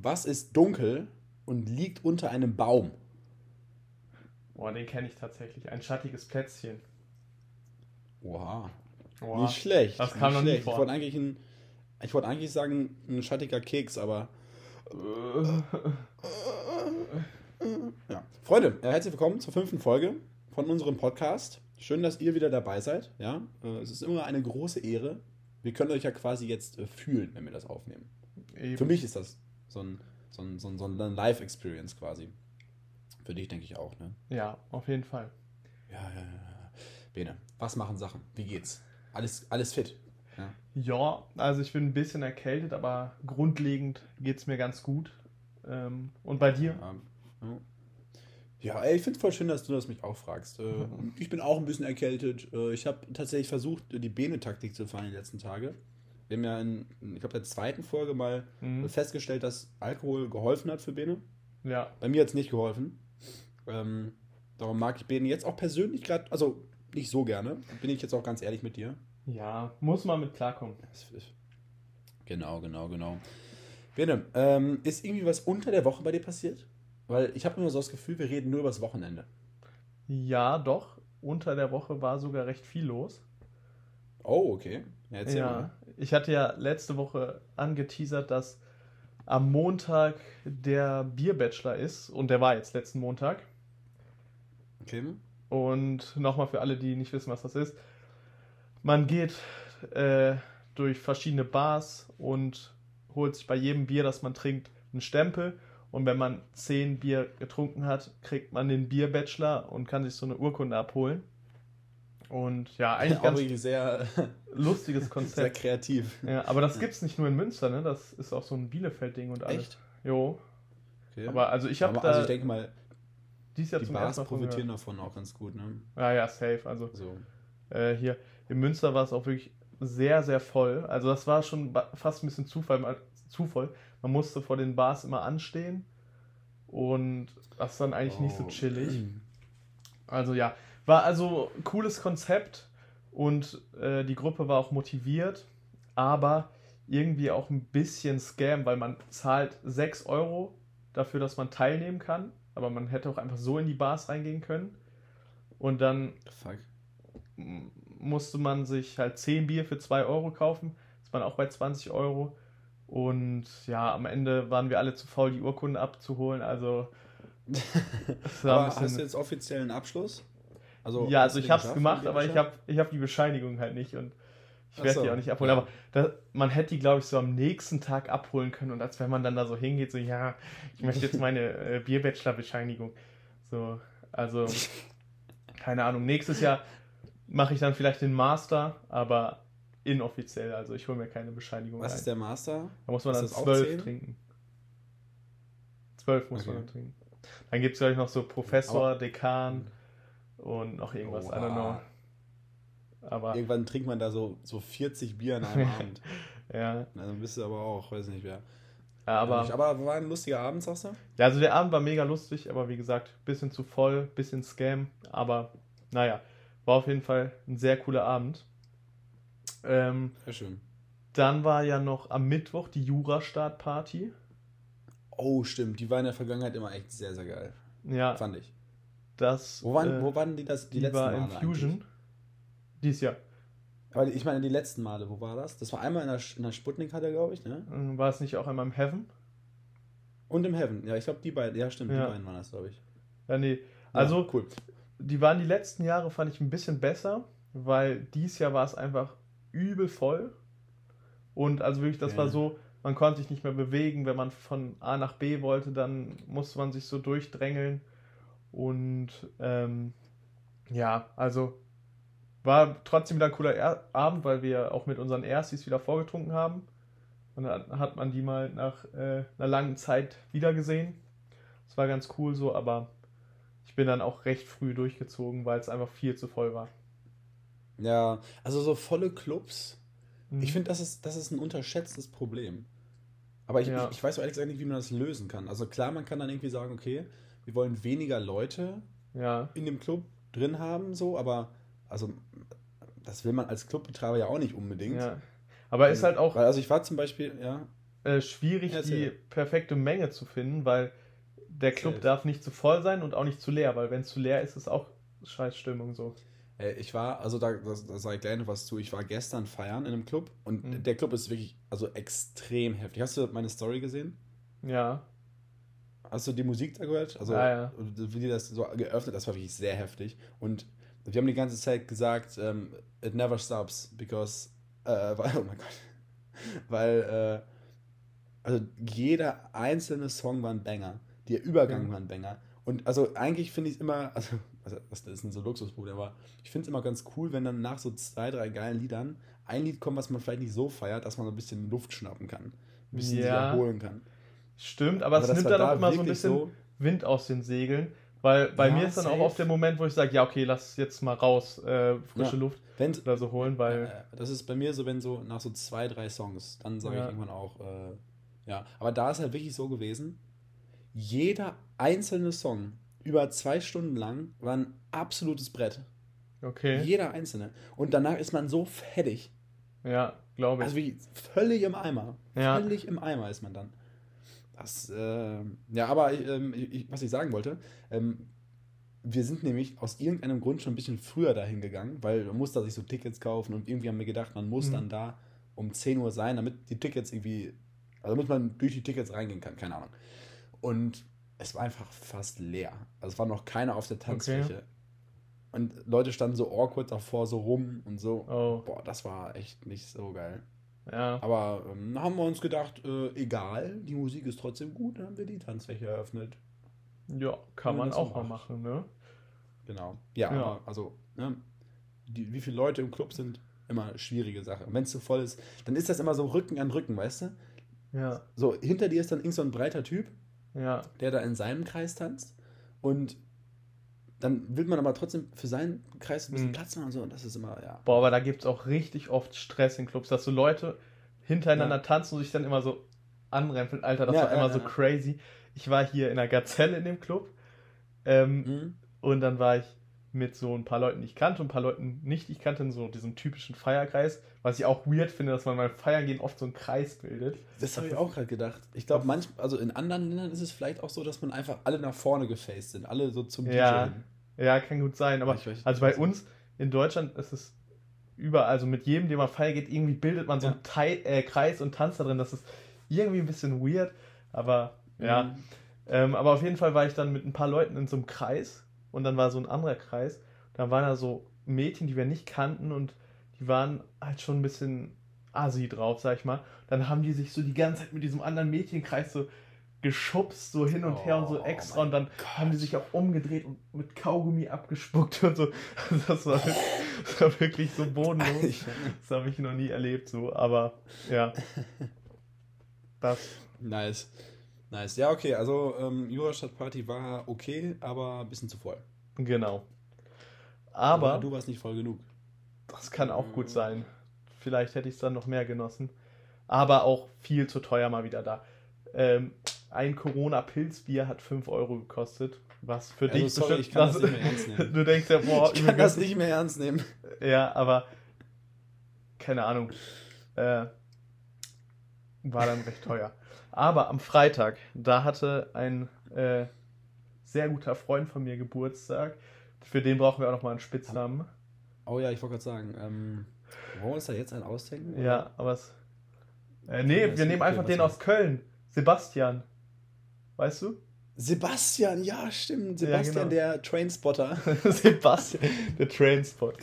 Was ist dunkel und liegt unter einem Baum? Boah, den kenne ich tatsächlich. Ein schattiges Plätzchen. Oha. Boah, Nicht schlecht. Das kam nicht noch nie schlecht. vor. Ich wollte eigentlich, ein, ich wollte eigentlich sagen, ein schattiger Keks, aber. Ja. Freunde, äh, herzlich willkommen zur fünften Folge von unserem Podcast. Schön, dass ihr wieder dabei seid. Ja, äh, es ist immer eine große Ehre. Wir können euch ja quasi jetzt äh, fühlen, wenn wir das aufnehmen. Eben. Für mich ist das so ein, so ein, so ein, so ein Live-Experience quasi. Für dich denke ich auch, ne? Ja, auf jeden Fall. Ja, ja, ja. Bene, was machen Sachen? Wie geht's? Alles, alles fit? Ja. Ja, also ich bin ein bisschen erkältet, aber grundlegend geht es mir ganz gut. Ähm, und bei dir? Ja. Ja, ey, ich finde es voll schön, dass du das mich auch fragst. Äh, ich bin auch ein bisschen erkältet. Äh, ich habe tatsächlich versucht, die Bene-Taktik zu fahren die letzten Tage. Wir haben ja in, ich glaube, der zweiten Folge mal Mhm. festgestellt, dass Alkohol geholfen hat für Bene. Ja, Bei mir hat es nicht geholfen. Ähm, darum mag ich Bene jetzt auch persönlich gerade, also nicht so gerne, bin ich jetzt auch ganz ehrlich mit dir. ja, muss man mit klarkommen. Genau, genau, genau. Bene, ähm, ist irgendwie was unter der Woche bei dir passiert? Weil ich habe immer so das Gefühl, wir reden nur über das Wochenende. Ja, doch. Unter der Woche war sogar recht viel los. Oh, okay. Ja, erzähl ja, mal. Ich hatte ja letzte Woche angeteasert, dass am Montag der Bierbachelor ist und der war jetzt letzten Montag. Okay. Und nochmal für alle, die nicht wissen, was das ist. Man geht äh, durch verschiedene Bars und holt sich bei jedem Bier, das man trinkt, einen Stempel. Und wenn man zehn Bier getrunken hat, kriegt man den Bierbachelor und kann sich so eine Urkunde abholen. Und ja, eigentlich Auch ganz irgendwie sehr, lustiges sehr Konzept. kreativ. Ja, aber das gibt's nicht nur in Münster, ne? Das ist auch so ein Bielefeld-Ding und alles. Echt? Jo. Okay. Aber also ich habe da also ich denke mal, dies Jahr die zum Bars profitieren davon auch ganz gut, ne? Ja, ja, safe. Also So. äh, hier in Münster war es auch wirklich sehr, sehr voll. Also das war schon fast ein bisschen Zufall, Zufall. Man musste vor den Bars immer anstehen und das ist dann eigentlich nicht so Oh. chillig. Also ja, war also cooles Konzept und äh, die Gruppe war auch motiviert, aber irgendwie auch ein bisschen Scam, weil man zahlt 6 Euro dafür, dass man teilnehmen kann, aber man hätte auch einfach so in die Bars reingehen können. Und dann Fuck. musste man sich halt 10 Bier für 2 Euro kaufen. Das waren auch bei 20 Euro. Und ja, am Ende waren wir alle zu faul, die Urkunde abzuholen. Also, hast du jetzt offiziellen Abschluss? Also, Ja, also ich habe es gemacht, aber ich habe ich hab die Bescheinigung halt nicht und ich werde so, die auch nicht abholen. ja. Aber da, man hätte die, glaube ich, so am nächsten Tag abholen können und als wenn man dann da so hingeht, so, ja, ich möchte jetzt meine äh, Bierbachelor-Bescheinigung. So, also, keine Ahnung, nächstes Jahr mache ich dann vielleicht den Master, aber inoffiziell, also ich hole mir keine Bescheinigung Was rein. ist der Master? Da muss man ist dann das zwölf trinken. Zwölf muss man Okay. dann trinken. Dann gibt es, glaube ich, noch so Professor, Dekan und noch irgendwas, I don't know. Oha. Aber Irgendwann trinkt man da so, so 40 Bier an einem Abend. ja, Dann bist du aber auch, weiß nicht wer. aber, aber war ein lustiger Abend, sagst du? ja, also der Abend war mega lustig, aber wie gesagt, bisschen zu voll, bisschen Scam, aber naja, war auf jeden Fall ein sehr cooler Abend. Ähm, Sehr schön. dann war ja noch am Mittwoch die Jura-Start-Party. Oh, stimmt. Die war in der Vergangenheit immer echt sehr, sehr geil. Ja, Fand ich. Das Wo waren, äh, wo waren die, das, die, die, letzten war Male im Fusion. eigentlich? Dies Jahr. Aber ich meine, die letzten Male, wo war das? Das war einmal in der, in der Sputnik-Halle, glaube ich, ne? Ähm, War es nicht auch einmal im Heaven? Und im Heaven. Ja, ich glaube, die beiden. Ja, stimmt, Ja. die beiden waren das, glaube ich. Ja, nee. Ja, Also, cool. die waren die letzten Jahre, fand ich ein bisschen besser, weil dies Jahr war es einfach übel voll. Und also wirklich, das Ja. war so, man konnte sich nicht mehr bewegen. Wenn man von A nach B wollte, dann musste man sich so durchdrängeln. Und ähm, ja, also war trotzdem wieder ein cooler er Abend, weil wir auch mit unseren Erstis wieder vorgetrunken haben. Und dann hat man die mal nach äh, einer langen Zeit wiedergesehen. Das war ganz cool so, aber ich bin dann auch recht früh durchgezogen, weil es einfach viel zu voll war. Ja, also so volle Clubs. Mhm. Ich finde, das ist, das ist ein unterschätztes Problem. Aber ich, Ja. ich, ich weiß auch ehrlich gesagt nicht, wie man das lösen kann. Also klar, man kann dann irgendwie sagen, okay, wir wollen weniger Leute Ja, in dem Club drin haben, so, aber also das will man als Clubbetreiber ja auch nicht unbedingt. ja. Aber ist halt auch, Weil, also ich war zum Beispiel, ja, äh, schwierig, Erzähl. die perfekte Menge zu finden, weil der Club Safe. darf nicht zu voll sein und auch nicht zu leer, weil wenn es zu leer ist, ist auch scheiß Stimmung so. Äh, Ich war, also da, da, da sage ich gleich noch was zu. Ich war gestern feiern in einem Club und Mhm. der Club ist wirklich, also extrem heftig. Hast du meine Story gesehen? Ja. Hast du die Musik da gehört? Also, Ja, ja. wie die das so geöffnet, das war wirklich sehr heftig. Und wir haben die ganze Zeit gesagt, ähm, it never stops, because, äh, weil, oh mein Gott, weil, äh, also jeder einzelne Song war ein Banger. Der Übergang Mhm. war ein Banger. Und also eigentlich finde ich es immer, also, also das ist ein so Luxusproblem, aber ich finde es immer ganz cool, wenn dann nach so zwei, drei geilen Liedern ein Lied kommt, was man vielleicht nicht so feiert, dass man so ein bisschen Luft schnappen kann. Ein bisschen sich Ja. erholen kann. Stimmt, aber, es das nimmt dann auch da immer so ein bisschen so. Wind aus den Segeln, weil bei Ja, mir ist dann auch safe. oft der Moment, wo ich sage, ja, okay, lass jetzt mal raus, äh, frische Ja. Luft Wenn's, oder so holen, weil Äh, das ist bei mir so, wenn so nach so zwei, drei Songs, dann sage Ja. ich irgendwann auch, äh, ja. Aber da ist halt wirklich so gewesen, jeder einzelne Song über zwei Stunden lang war ein absolutes Brett. okay, Jeder einzelne. Und danach ist man so fertig. ja, glaube ich. Also wirklich völlig im Eimer. Ja. Völlig im Eimer ist man dann. Das, äh, ja, aber ähm, ich, was ich sagen wollte, ähm, wir sind nämlich aus irgendeinem Grund schon ein bisschen früher dahin gegangen, weil man muss da sich so Tickets kaufen und irgendwie haben wir gedacht, man muss Mhm. dann da um 10 Uhr sein, damit die Tickets irgendwie, also damit man durch die Tickets reingehen kann, keine Ahnung. Und es war einfach fast leer. Also es war noch keiner auf der Tanzfläche. Und Leute standen so awkward davor, so rum und so. Oh. Boah, das war echt nicht so geil. Ja, Aber ähm, haben wir uns gedacht, äh, egal, die Musik ist trotzdem gut, dann haben wir die Tanzfläche eröffnet. ja, kann man so auch mal machen, ne? Genau. Ja, Ja. aber also, ne, die, wie viele Leute im Club sind, immer schwierige Sache. Wenn es zu voll ist, dann ist das immer so Rücken an Rücken, weißt du? Ja, So, hinter dir ist dann irgend so ein breiter Typ, ja, der da in seinem Kreis tanzt und dann will man aber trotzdem für seinen Kreis ein bisschen Mhm. Platz machen und so und das ist immer, ja. Boah, aber da gibt es auch richtig oft Stress in Clubs, dass so Leute hintereinander Ja. tanzen und sich dann immer so anrempeln. Alter, das Ja, war ja, immer so crazy. Ich war hier in der Gazelle in dem Club ähm, Mhm. und dann war ich mit so ein paar Leuten, die ich kannte und ein paar Leuten nicht, ich kannte, in so diesem typischen Feierkreis. Was ich auch weird finde, dass man beim Feiern gehen oft so einen Kreis bildet. Das habe ich auch gerade gedacht. Ich glaube, manchmal, also in anderen Ländern ist es vielleicht auch so, dass man einfach alle nach vorne gefaced sind, alle so zum Ja. DJ hin. Ja, kann gut sein, aber weiß- also bei uns in Deutschland ist es überall, also mit jedem, dem man feiern geht, irgendwie bildet man so Ja. einen Teil, äh, Kreis und tanzt da drin. Das ist irgendwie ein bisschen weird, aber ja. Mhm. Ähm, aber auf jeden Fall war ich dann mit ein paar Leuten in so einem Kreis und dann war so ein anderer Kreis. Da waren da so Mädchen, die wir nicht kannten und die waren halt schon ein bisschen assi drauf, sag ich mal. Dann haben die sich so die ganze Zeit mit diesem anderen Mädchenkreis so geschubst, so hin und her und so Oh extra. Und dann Gott. haben die sich auch umgedreht und mit Kaugummi abgespuckt und so. Das war, das war wirklich so bodenlos. Das habe ich noch nie erlebt, so. Aber ja. Das. nice. Nice. Ja, okay, also ähm, Jurastadt Party war okay, aber ein bisschen zu voll. Genau. Aber du warst nicht voll genug. das kann auch gut sein. Vielleicht hätte ich es dann noch mehr genossen. Aber auch viel zu teuer mal wieder da. Ähm, ein Corona-Pilzbier hat 5 Euro gekostet. Was für Also, dich sorry, bestimmt- ich kann das nicht mehr ernst nehmen. Du denkst ja, boah, ich kann das nicht mehr ernst nehmen. Ja, aber keine Ahnung. Äh, war dann recht teuer. Aber am Freitag, da hatte ein äh, sehr guter Freund von mir Geburtstag. Für den brauchen wir auch nochmal einen Spitznamen. Oh ja, ich wollte gerade sagen, ähm, wollen wir uns da jetzt einen ausdenken? Ja, aber es. Äh, nee, Okay, wir nehmen okay, einfach den aus Köln. Sebastian. Weißt du? Sebastian, ja, stimmt. Ja, Sebastian, genau. der Trainspotter. Sebastian, der Trainspot.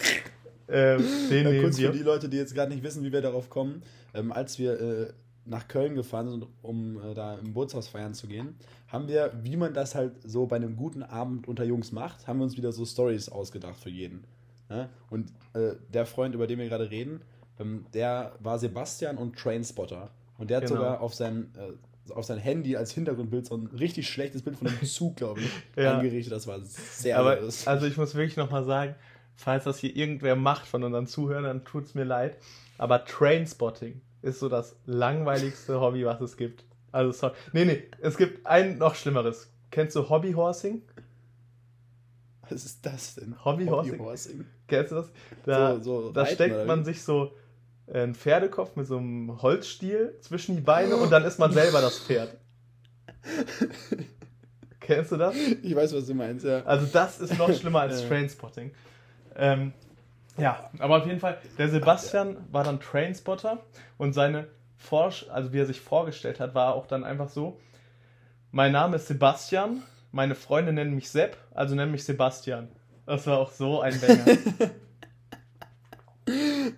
Ähm, den Ja, nehmen kurz für die Leute, die jetzt gerade nicht wissen, wie wir darauf kommen. Ähm, als wir äh, nach Köln gefahren sind, um äh, da im Bootshaus feiern zu gehen, haben wir, wie man das halt so bei einem guten Abend unter Jungs macht, haben wir uns wieder so Stories ausgedacht für jeden. Ne? Und äh, der Freund, über den wir gerade reden, ähm, der war Sebastian und Trainspotter. Und der hat Genau. sogar auf sein, äh, auf sein Handy als Hintergrundbild so ein richtig schlechtes Bild von einem Zug, glaube ich, Ja. eingerichtet. Das war sehr Aber lustig. also ich muss wirklich nochmal sagen, falls das hier irgendwer macht von unseren Zuhörern, dann tut es mir leid. Aber Trainspotting ist so das langweiligste Hobby, was es gibt. Also sorry. Nee, nee, es gibt ein noch schlimmeres. Kennst du Hobbyhorsing? Was ist das denn? Hobbyhorsing? Hobbyhorsing. Kennst du das? Da, So- so da Reiten, steckt man sich so einen Pferdekopf mit so einem Holzstiel zwischen die Beine und dann ist man selber das Pferd. Kennst du das? Ich weiß, was du meinst, ja. Also das ist noch schlimmer als. Trainspotting. Ähm, ja, aber auf jeden Fall, der Sebastian war dann Trainspotter und seine Forsch, also wie er sich vorgestellt hat, war auch dann einfach so: Mein Name ist Sebastian, meine Freunde nennen mich Sepp, also nennen mich Sebastian. Das war auch so ein Banger.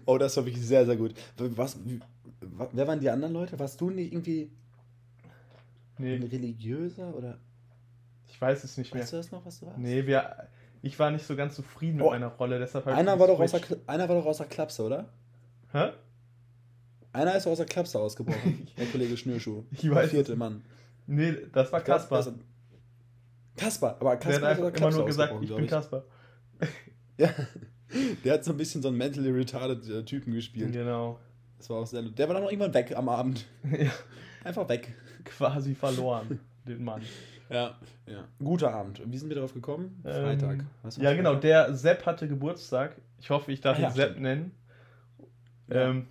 Oh, das war wirklich sehr, sehr gut. Was, wer waren die anderen Leute? Warst du nicht irgendwie ein nee, religiöser oder ich weiß es nicht mehr. weißt du das noch, was du warst? Nee, wir, ich war nicht so ganz zufrieden mit Oh. meiner Rolle, deshalb hab ich Einer war, doch der, Kl- einer war doch aus der Klapse, oder? Hä? Einer ist doch aus der Klapse ausgebrochen. der Kollege Schnürschuh. Ich Der weiß vierte es. Mann. Nee, das war Kaspar. Das- Kaspar, aber Der hat Kaspar der einfach immer nur gesagt, ich bin Kaspar. Ja. Der hat so ein bisschen so einen mentally retarded äh, Typen gespielt. Genau. Das war auch sehr Der war dann noch irgendwann weg am Abend. Ja, Einfach weg. quasi verloren, den Mann. Ja. ja. Guter Abend. Wie sind wir darauf gekommen? Ähm, Freitag. Ja, genau. Der Sepp hatte Geburtstag. Ich hoffe, ich darf Ah, ja, ihn Sepp stimmt. nennen. Ja. Ähm,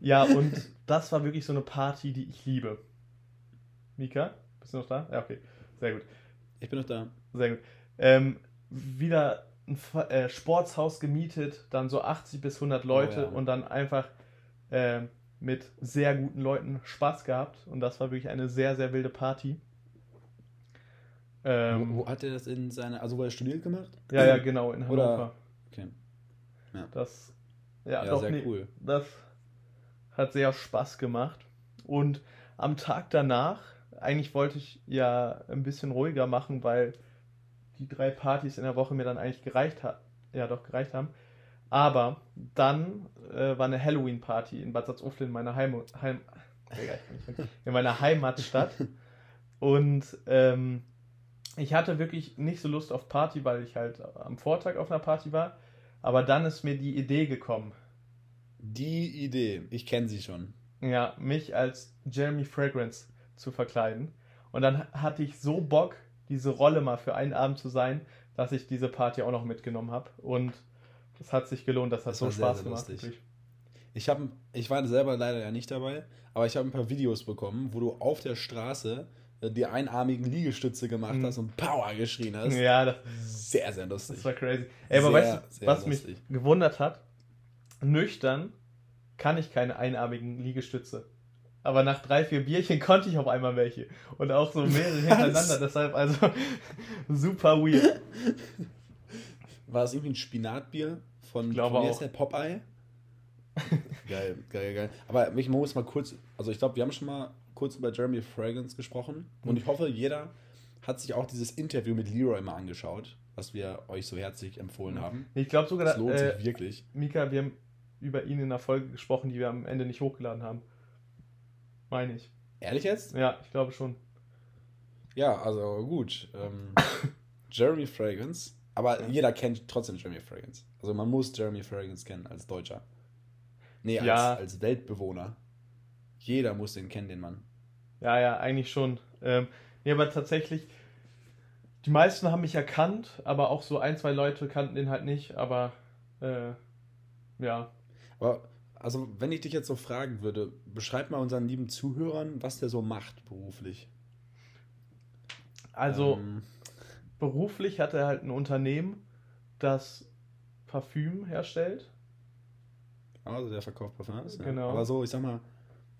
ja, und das war wirklich so eine Party, die ich liebe. Mika, bist du noch da? Ja, okay. Sehr gut. Ich bin noch da. Sehr gut. Ähm, wieder ein äh, Sportshaus gemietet, dann so 80 bis 100 Leute ja. und dann einfach äh, mit sehr guten Leuten Spaß gehabt. Und das war wirklich eine sehr, sehr wilde Party. Ähm, wo, wo hat er das in seiner, also wo er studiert gemacht? Ja, ja, genau, in Oder- Hannover. Okay. Das, ja, Ja, doch, sehr nee, cool. das hat sehr Spaß gemacht. Und am Tag danach, eigentlich wollte ich ja ein bisschen ruhiger machen, weil die drei Partys in der Woche mir dann eigentlich gereicht hat, ja doch gereicht haben. Aber dann äh, war eine Halloween-Party in Bad Salzuflen in meiner Heim, Heim in meiner Heimatstadt. Und ähm, ich hatte wirklich nicht so Lust auf Party, weil ich halt am Vortag auf einer Party war. Aber dann ist mir die Idee gekommen, Die Idee, ich kenne sie schon. ja, mich als Jeremy Fragrance zu verkleiden. Und dann hatte ich so Bock, diese Rolle mal für einen Abend zu sein, dass ich diese Party auch noch mitgenommen habe. Und das hat sich gelohnt, das hat Das so war sehr, Spaß sehr gemacht. Ich, hab, ich war selber leider ja nicht dabei, aber ich habe ein paar Videos bekommen, wo du auf der Straße die einarmigen Liegestütze gemacht Mhm. hast und Power geschrien hast. Ja, das, Sehr, sehr lustig. das war crazy. Ey, aber Sehr, weißt du, was lustig. mich gewundert hat? Nüchtern kann ich keine einarmigen Liegestütze. Aber nach drei, vier Bierchen konnte ich auf einmal welche. Und auch so mehrere hintereinander. Deshalb also super weird. War das irgendwie ein Spinatbier von, Ich glaube von auch. der Popeye? geil, geil, geil. Aber ich muss mal kurz, also ich glaube, wir haben schon mal kurz über Jeremy Fragrance gesprochen und ich hoffe, jeder hat sich auch dieses Interview mit Leroy mal angeschaut, was wir euch so herzlich empfohlen haben. Ich glaube sogar, Das lohnt äh, sich wirklich. Mika, wir haben über ihn in einer Folge gesprochen, die wir am Ende nicht hochgeladen haben. Meine ich. Ehrlich jetzt? Ja, ich glaube schon. Ja, also gut. Ähm, Jeremy Fragrance, aber jeder kennt trotzdem Jeremy Fragrance. Also man muss Jeremy Fragrance kennen als Deutscher. Nee, als, Ja. als Weltbewohner. Jeder muss den kennen, den Mann. Ja, ja, eigentlich schon. Ähm, nee, aber tatsächlich, die meisten haben mich erkannt, aber auch so ein, zwei Leute kannten den halt nicht, aber äh, ja. Aber, also, wenn ich dich jetzt so fragen würde, beschreib mal unseren lieben Zuhörern, was der so macht beruflich. Also Ähm, beruflich hat er halt ein Unternehmen, das Parfüm herstellt. also, der verkauft Parfums. Ja. Genau. Aber so, ich sag mal,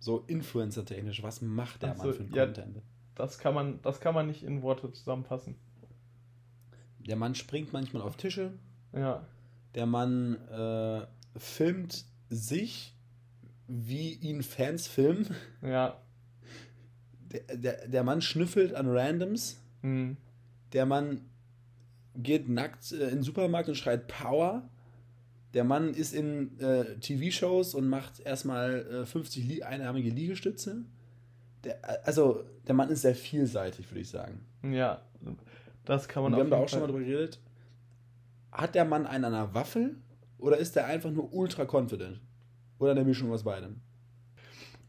so Influencer-technisch, was macht der Ach Mann für einen ja. Content? Das kann man, das kann man nicht in Worte zusammenfassen. Der Mann springt manchmal auf Tische. Ja, Der Mann äh, filmt sich, wie ihn Fans filmen. ja. Der, der, der Mann schnüffelt an Randoms. Hm. Der Mann geht nackt äh, in den Supermarkt und schreit Power. Der Mann ist in äh, TV-Shows und macht erstmal äh, 50 Li einarmige Liegestütze. Der, äh, also, der Mann ist sehr vielseitig, würde ich sagen. Ja, das kann man Und wir haben da auch schon mal Fall- drüber geredet. Hat der Mann einen an einer Waffel oder ist der einfach nur ultra confident? Oder eine Mischung aus beidem?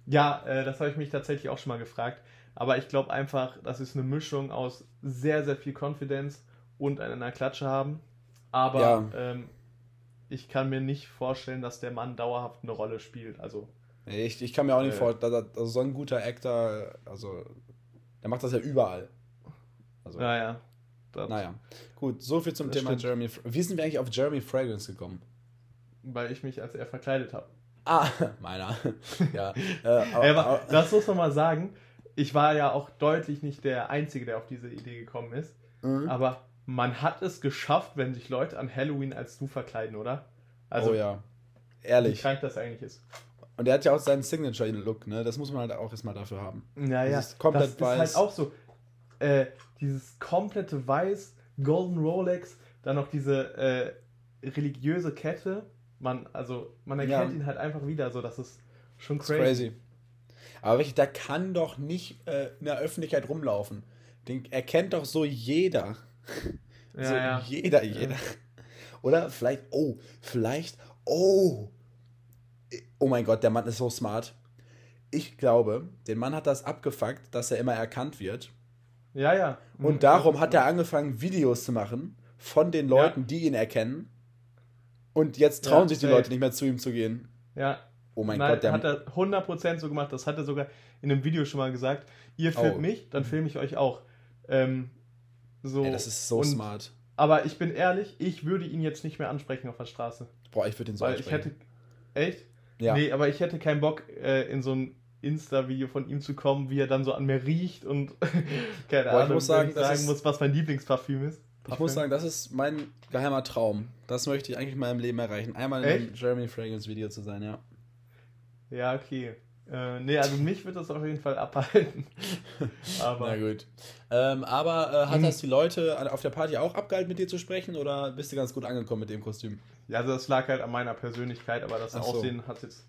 Ja, äh, das habe ich mich tatsächlich auch schon mal gefragt. Aber ich glaube einfach, das ist eine Mischung aus sehr, sehr viel Confidence und einer Klatsche haben. Aber Ja. ähm, ich kann mir nicht vorstellen, dass der Mann dauerhaft eine Rolle spielt. Also. Ich, ich kann mir auch nicht äh, vorstellen, also so ein guter Actor, also der macht das ja überall. Also, naja. Naja. Gut, so viel zum Thema stimmt. Jeremy. Wie sind wir eigentlich auf Jeremy Fragrance gekommen? Weil ich mich als er verkleidet habe. Ah, meiner. ja. Äh, aber, aber, das muss man mal sagen. Ich war ja auch deutlich nicht der Einzige, der auf diese Idee gekommen ist. Mhm. Aber man hat es geschafft, wenn sich Leute an Halloween als du verkleiden, oder? Also, oh ja. Ehrlich. Wie krank das eigentlich ist. Und er hat ja auch seinen Signature-Look, ne? Das muss man halt auch erstmal dafür haben. Ja, ja. Das komplett das weiß. ist halt auch so. Äh, dieses komplette Weiß, Golden Rolex, dann noch diese äh, religiöse Kette. Man, also, man erkennt ja. ihn halt einfach wieder, so dass es schon crazy. crazy. Aber wirklich, der kann doch nicht äh, in der Öffentlichkeit rumlaufen. Den erkennt doch so jeder. Ja, so ja. jeder, jeder. Oder vielleicht, oh, vielleicht, oh, oh mein Gott, der Mann ist so smart. Ich glaube, den Mann hat das abgefuckt, dass er immer erkannt wird. Ja, ja. Und mhm. darum hat er angefangen, Videos zu machen von den Leuten, ja. die ihn erkennen. Und jetzt trauen ja, sich die Leute nicht mehr zu ihm zu gehen. Ja. Oh mein Nein, Gott, der hat er 100% so gemacht. Das hat er sogar in einem Video schon mal gesagt. Ihr filmt oh. mich, dann filme ich euch auch. Ähm, so. Ey, das ist so und, smart. Aber ich bin ehrlich, ich würde ihn jetzt nicht mehr ansprechen auf der Straße. Boah, ich würde ihn so Weil ansprechen. ich hätte. Echt? Ja. Nee, aber ich hätte keinen Bock, äh, in so ein Insta-Video von ihm zu kommen, wie er dann so an mir riecht und keine Boah, Ahnung, ich muss sagen, ich sagen ist, muss, was mein Lieblingsparfüm ist. Parfüm. Ich muss sagen, das ist mein geheimer Traum. Das möchte ich eigentlich in meinem Leben erreichen. Einmal in einem Jeremy Fragrance Video zu sein, ja. Ja, okay. Äh, nee, also mich wird das auf jeden Fall abhalten. aber, Na gut. Ähm, aber äh, hat hm. das die Leute auf der Party auch abgehalten, mit dir zu sprechen oder bist du ganz gut angekommen mit dem Kostüm? Ja, also das lag halt an meiner Persönlichkeit, aber das so. Aussehen hat jetzt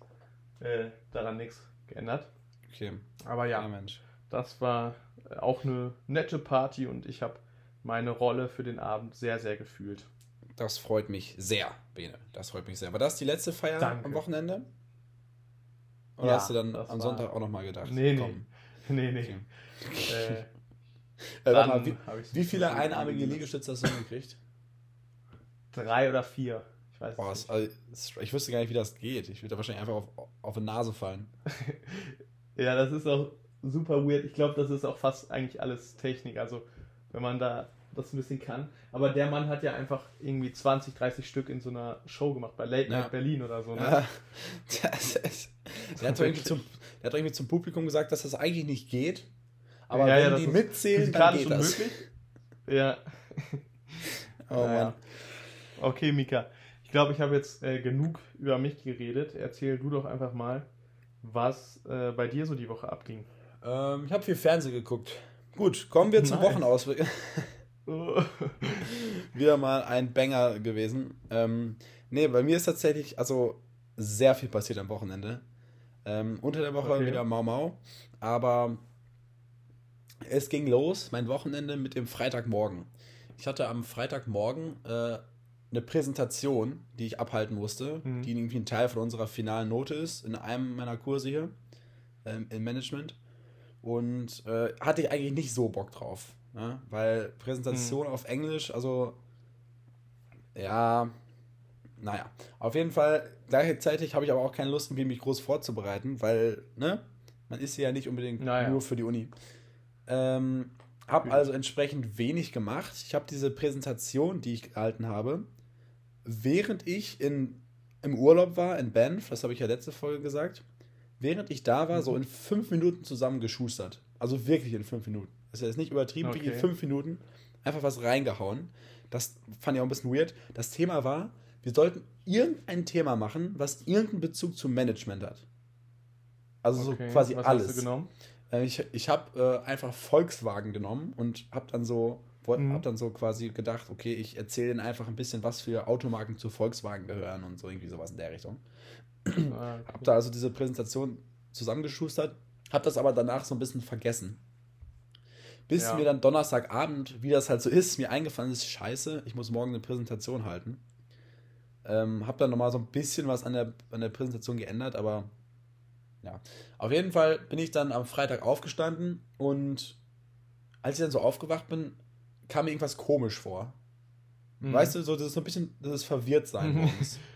äh, daran nichts geändert. Okay. Aber ja, ja das war auch eine nette Party und ich habe meine Rolle für den Abend sehr, sehr gefühlt. Das freut mich sehr, Bene. Das freut mich sehr. War das die letzte Feier Danke. am Wochenende? Oder ja, hast du dann am Sonntag auch nochmal gedacht? Nee, nee. Komm. Nee, nee. Okay. Äh, äh, mal, wie, wie viele einarmige Liegestütze hast du gekriegt? Drei oder vier. Ich weiß Boah, nicht. Also, ich wüsste gar nicht, wie das geht. Ich würde da wahrscheinlich einfach auf, auf die Nase fallen. ja, das ist auch super weird. Ich glaube, das ist auch fast eigentlich alles Technik. Also, wenn man da das ein bisschen kann. Aber der Mann hat ja einfach irgendwie 20, 30 Stück in so einer Show gemacht, bei Late Night ja. Berlin oder so. Ne? Ja. Das ist, der, hat irgendwie zum, der hat irgendwie zum Publikum gesagt, dass das eigentlich nicht geht. Aber ja, wenn die mitzählen, dann geht das. Möglich. Ja. Oh naja. Mann. Okay, Mika. Ich glaube, ich habe jetzt äh, genug über mich geredet. Erzähl du doch einfach mal, was äh, bei dir so die Woche abging. Ähm, ich habe viel Fernsehen geguckt. Gut, kommen wir nice. zum Wochenausblick. Wieder mal ein Banger gewesen. Ähm, nee, bei mir ist tatsächlich also sehr viel passiert am Wochenende. Ähm, unter der Woche okay. wieder Mau Mau. Aber es ging los, mein Wochenende mit dem Freitagmorgen. Ich hatte am Freitagmorgen äh, eine Präsentation, die ich abhalten musste, mhm. die irgendwie ein Teil von unserer finalen Note ist, in einem meiner Kurse hier ähm, im Management. Und äh, hatte ich eigentlich nicht so Bock drauf. Ne? Weil Präsentation mhm. auf Englisch, also ja, naja. Auf jeden Fall, gleichzeitig habe ich aber auch keine Lust, mich groß vorzubereiten, weil, ne, man ist ja nicht unbedingt naja. nur für die Uni. Ähm, habe also entsprechend wenig gemacht. Ich habe diese Präsentation, die ich gehalten habe, während ich in, im Urlaub war, in Banff, das habe ich ja letzte Folge gesagt, während ich da war, mhm. so in fünf Minuten zusammengeschustert. Also wirklich in fünf Minuten. Das ist jetzt nicht übertrieben, okay. fünf Minuten einfach was reingehauen. Das fand ich auch ein bisschen weird. Das Thema war, wir sollten irgendein Thema machen, was irgendeinen Bezug zum Management hat. Also okay. so quasi was alles. Hast du genommen? Äh, ich ich habe äh, einfach Volkswagen genommen und habe dann so mhm. habe dann so quasi gedacht, okay, ich erzähle ihnen einfach ein bisschen, was für Automarken zu Volkswagen gehören und so irgendwie sowas in der Richtung. Ah, okay. Habe da also diese Präsentation zusammengeschustert, habe das aber danach so ein bisschen vergessen. Bis ja. mir dann Donnerstagabend, wie das halt so ist, mir eingefallen ist, scheiße, ich muss morgen eine Präsentation halten. Ähm, habe dann nochmal so ein bisschen was an der, an der Präsentation geändert, aber ja. Auf jeden Fall bin ich dann am Freitag aufgestanden und als ich dann so aufgewacht bin, kam mir irgendwas komisch vor. Mhm. Weißt du, so, das ist so ein bisschen das Verwirrtsein bei uns.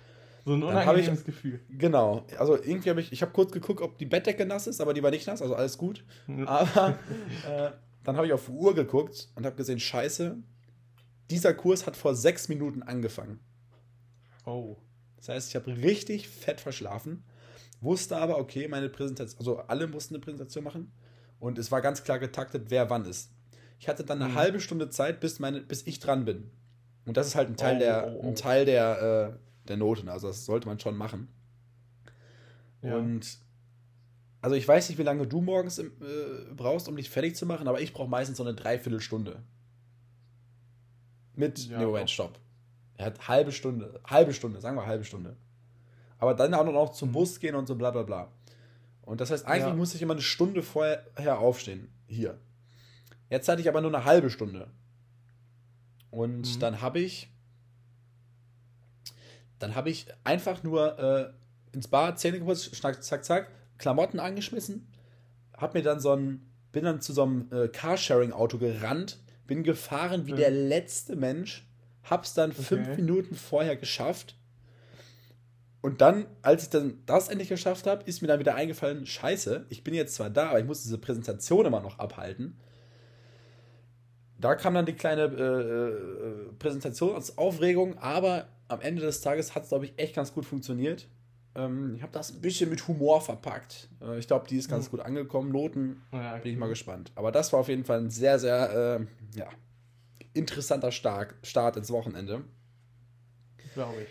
So ein unangenehmes ich, Gefühl. Genau. Also irgendwie habe ich, ich habe kurz geguckt, ob die Bettdecke nass ist, aber die war nicht nass, also alles gut. Aber äh, dann habe ich auf die Uhr geguckt und habe gesehen, scheiße, dieser Kurs hat vor sechs Minuten angefangen. Oh. Das heißt, ich habe richtig fett verschlafen, wusste aber, okay, meine Präsentation, also alle mussten eine Präsentation machen und es war ganz klar getaktet, wer wann ist. Ich hatte dann eine mhm. halbe Stunde Zeit, bis, meine, bis ich dran bin. Und das ist halt ein Teil oh, der, oh, oh. Ein Teil der, äh, der Noten. Also das sollte man schon machen. Ja. Und also ich weiß nicht, wie lange du morgens äh, brauchst, um dich fertig zu machen, aber ich brauche meistens so eine Dreiviertelstunde. Mit, ja, nee, Moment, stopp. Er hat halbe Stunde, halbe Stunde, sagen wir halbe Stunde. Aber dann auch noch zum mhm. Bus gehen und so bla bla bla. Und das heißt, eigentlich ja. muss ich immer eine Stunde vorher aufstehen. Hier. Jetzt hatte ich aber nur eine halbe Stunde. Und mhm. dann habe ich. Dann habe ich einfach nur äh, ins Bad, Zähne geputzt, zack, zack, zack, Klamotten angeschmissen, hab mir dann so ein, bin dann zu so einem äh, Carsharing-Auto gerannt, bin gefahren wie mhm. der letzte Mensch, hab's dann okay. fünf Minuten vorher geschafft. Und dann, als ich dann das endlich geschafft habe, ist mir dann wieder eingefallen, scheiße, ich bin jetzt zwar da, aber ich muss diese Präsentation immer noch abhalten da kam dann die kleine äh, äh, Präsentation als Aufregung, aber am Ende des Tages hat es, glaube ich, echt ganz gut funktioniert. Ähm, ich habe das ein bisschen mit Humor verpackt. Äh, ich glaube, die ist ganz mhm. gut angekommen. Noten ja, okay. bin ich mal gespannt. Aber das war auf jeden Fall ein sehr, sehr äh, ja, interessanter Start, Start ins Wochenende. Glaube ich.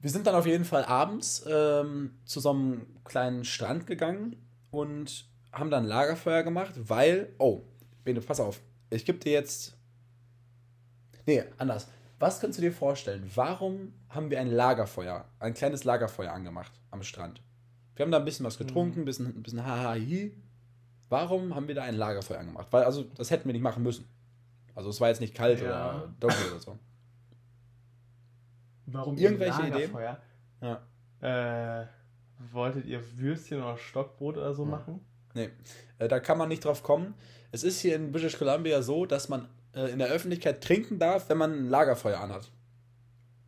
Wir sind dann auf jeden Fall abends ähm, zu so einem kleinen Strand gegangen und haben dann Lagerfeuer gemacht, weil, oh, Bene, pass auf, ich gebe dir jetzt. Nee, anders. Was kannst du dir vorstellen? Warum haben wir ein Lagerfeuer, ein kleines Lagerfeuer angemacht am Strand? Wir haben da ein bisschen was getrunken, ein bisschen, ein bisschen hahahi. Warum haben wir da ein Lagerfeuer angemacht? Weil, also, das hätten wir nicht machen müssen. Also, es war jetzt nicht kalt ja. oder dunkel oder so. Warum Irgendwelche Lagerfeuer? Ideen? Ja. Äh, wolltet ihr Würstchen oder Stockbrot oder so ja. machen? Nee, äh, da kann man nicht drauf kommen. Es ist hier in British Columbia so, dass man äh, in der Öffentlichkeit trinken darf, wenn man ein Lagerfeuer anhat.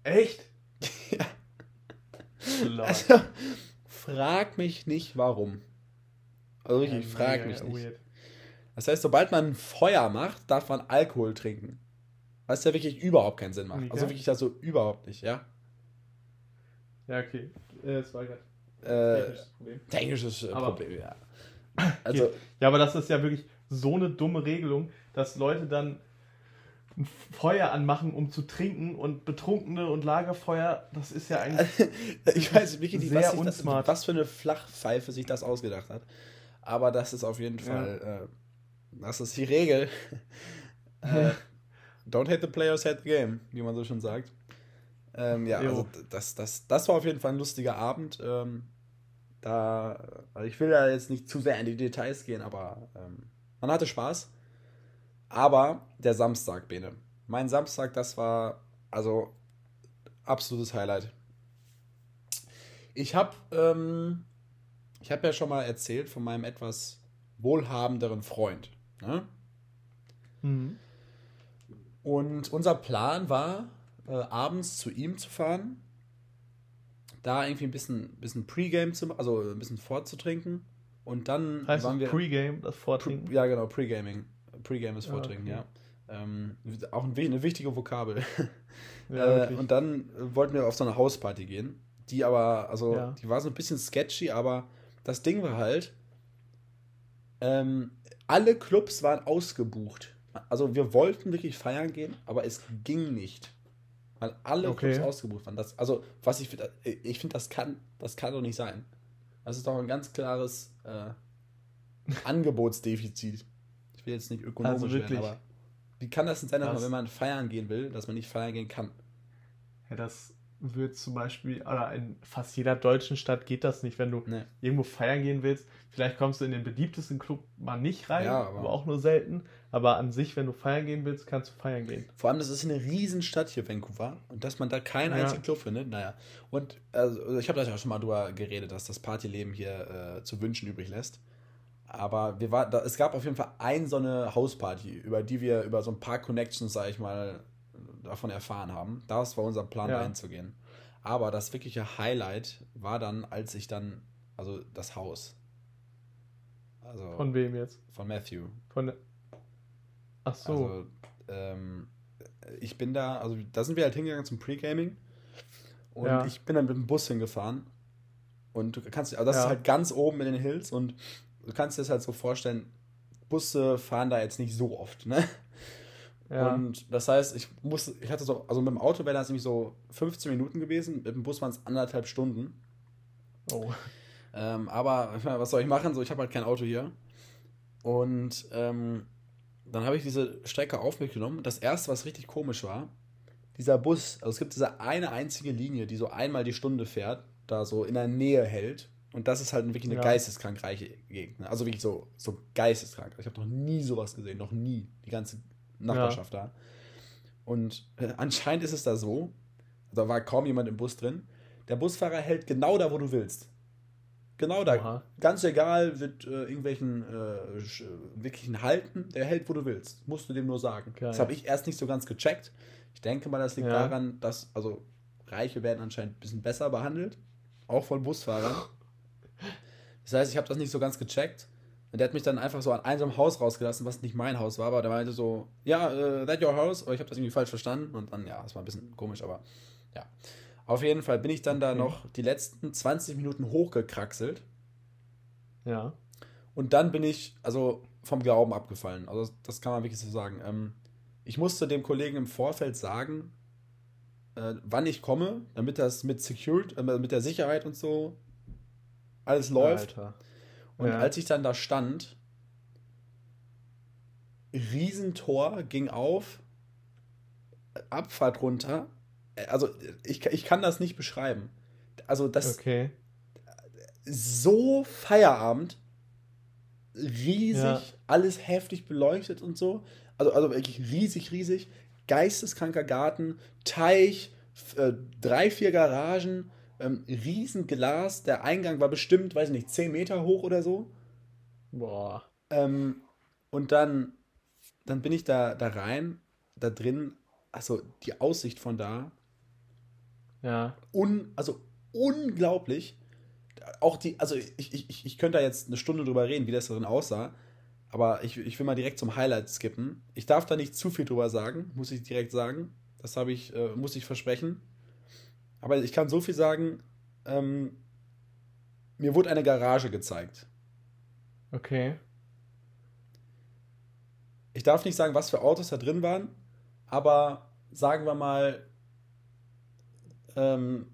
Echt? ja. Also, frag mich nicht, warum. Also wirklich, ja, frag mich nicht. Weird. Das heißt, sobald man ein Feuer macht, darf man Alkohol trinken. Was ja wirklich überhaupt keinen Sinn macht. Okay. Also wirklich das so überhaupt nicht, ja? Ja, okay. Es war gerade äh, technisches Problem. Technisches äh, Problem, ja. Also, ja, aber das ist ja wirklich so eine dumme Regelung, dass Leute dann ein Feuer anmachen, um zu trinken und Betrunkene und Lagerfeuer, das ist ja eigentlich. ich weiß wirklich nicht, was, das, was, für eine Flachpfeife sich das ausgedacht hat. Aber das ist auf jeden Fall, ja. äh, das ist die Regel. äh, don't hate the players, hate the game, wie man so schon sagt. Ähm, ja, jo. also das, das, das war auf jeden Fall ein lustiger Abend. Ähm, da, also ich will ja jetzt nicht zu sehr in die Details gehen, aber ähm, man hatte Spaß. Aber der Samstag, Bene. Mein Samstag, das war also absolutes Highlight. Ich habe ähm, ich habe ja schon mal erzählt von meinem etwas wohlhabenderen Freund. Ne? Mhm. Und unser Plan war, äh, abends zu ihm zu fahren, da irgendwie ein bisschen, bisschen Pre-Game zu machen, also ein bisschen vorzutrinken und dann heißt waren wir. Pre-Game, das Vortrinken? Pre, ja, genau, Pre-Gaming. Pre-Game ist Vortrinken, okay. ja. Ähm, auch ein, eine wichtige Vokabel. Ja, äh, und dann wollten wir auf so eine Hausparty gehen, die aber, also, ja. die war so ein bisschen sketchy, aber das Ding war halt, ähm, alle Clubs waren ausgebucht. Also wir wollten wirklich feiern gehen, aber es ging nicht. Weil alle okay. Clubs ausgebucht waren. Das, also, was ich finde, ich finde, das kann, das kann doch nicht sein. Das ist doch ein ganz klares äh, Angebotsdefizit. Will jetzt nicht ökonomisch also werden, aber wie kann das denn sein, dass man, wenn man feiern gehen will, dass man nicht feiern gehen kann? Ja, das wird zum Beispiel, oder in fast jeder deutschen Stadt geht das nicht, wenn du nee. irgendwo feiern gehen willst. Vielleicht kommst du in den beliebtesten Club mal nicht rein, ja, aber, aber, auch nur selten. Aber an sich, wenn du feiern gehen willst, kannst du feiern gehen. Vor allem, das ist eine Riesenstadt hier, Vancouver. Und dass man da keinen ja. einzigen Club findet, naja. Und also, ich habe da ja schon mal drüber geredet, dass das Partyleben hier äh, zu wünschen übrig lässt. Aber wir war, da, es gab auf jeden Fall ein so eine Hausparty, über die wir über so ein paar Connections, sag ich mal, davon erfahren haben. Das war unser Plan, Ja. dahin zu gehen. Aber das wirkliche Highlight war dann, als ich dann, also das Haus. Also Von wem jetzt? von Matthew. Von. Ach so. Also, ähm, ich bin da, also da sind wir halt hingegangen zum Pre-Gaming. Und Ja. ich bin dann mit dem Bus hingefahren. Und du kannst, also das Ja. ist halt ganz oben in den Hills und du kannst dir das halt so vorstellen, Busse fahren da jetzt nicht so oft, ne? ja. Und das heißt, ich musste, ich hatte so, also mit dem Auto wäre das nämlich so 15 Minuten gewesen, mit dem Bus waren es anderthalb Stunden. oh. Ähm, aber was soll ich machen? So, ich habe halt kein Auto hier. Und ähm, dann habe ich diese Strecke auf mich genommen. Das erste, was richtig komisch war, dieser Bus, also es gibt diese eine einzige Linie, die so einmal die Stunde fährt, da so in der Nähe hält. Und das ist halt wirklich eine Ja. geisteskrank reiche Gegend. ne? Also wirklich so, so geisteskrank. Ich habe noch nie sowas gesehen, noch nie. Die ganze Nachbarschaft da. Und äh, anscheinend ist es da so, da war kaum jemand im Bus drin. Der Busfahrer hält genau da, wo du willst. Genau da. Oha. Ganz egal, mit äh, irgendwelchen äh, wirklichen Halten, der hält, wo du willst. Musst du dem nur sagen. Geil. Das habe ich erst nicht so ganz gecheckt. Ich denke mal, das liegt Ja. daran, dass, also Reiche werden anscheinend ein bisschen besser behandelt. Auch von Busfahrern. Das heißt, ich habe das nicht so ganz gecheckt. Und der hat mich dann einfach so an einem Haus rausgelassen, was nicht mein Haus war, aber der meinte so, ja, äh, that your house? Oder ich habe das irgendwie falsch verstanden. Und dann, ja, das war ein bisschen komisch, aber ja. Auf jeden Fall bin ich dann da Okay. noch die letzten 20 Minuten hochgekraxelt. Ja. Und dann bin ich, also vom Glauben abgefallen. Also das kann man wirklich so sagen. Ähm, ich musste dem Kollegen im Vorfeld sagen, äh, wann ich komme, damit das mit Security, äh, mit der Sicherheit und so alles läuft. Alter. Und Ja. als ich dann da stand, Riesentor ging auf, Abfahrt runter. Also ich, ich kann das nicht beschreiben. Also das Okay. so Feierabend, riesig, Ja. alles heftig beleuchtet und so. Also, also wirklich riesig, riesig. Geisteskranker Garten, Teich, äh, drei, vier Garagen, ähm, Riesenglas. Der Eingang war bestimmt, weiß ich nicht, 10 Meter hoch oder so. Boah. Ähm, und dann, dann bin ich da, da rein, da drin, also die Aussicht von da, Ja. un, also unglaublich. Auch die, also ich, ich, ich- könnte da jetzt eine Stunde drüber reden, wie das darin aussah. Aber ich, ich will mal direkt zum Highlight skippen. Ich darf da nicht zu viel drüber sagen, muss ich direkt sagen. Das habe ich, äh, muss ich versprechen. Aber ich kann so viel sagen, ähm, mir wurde eine Garage gezeigt. Okay. Ich darf nicht sagen, was für Autos da drin waren, aber sagen wir mal, ähm,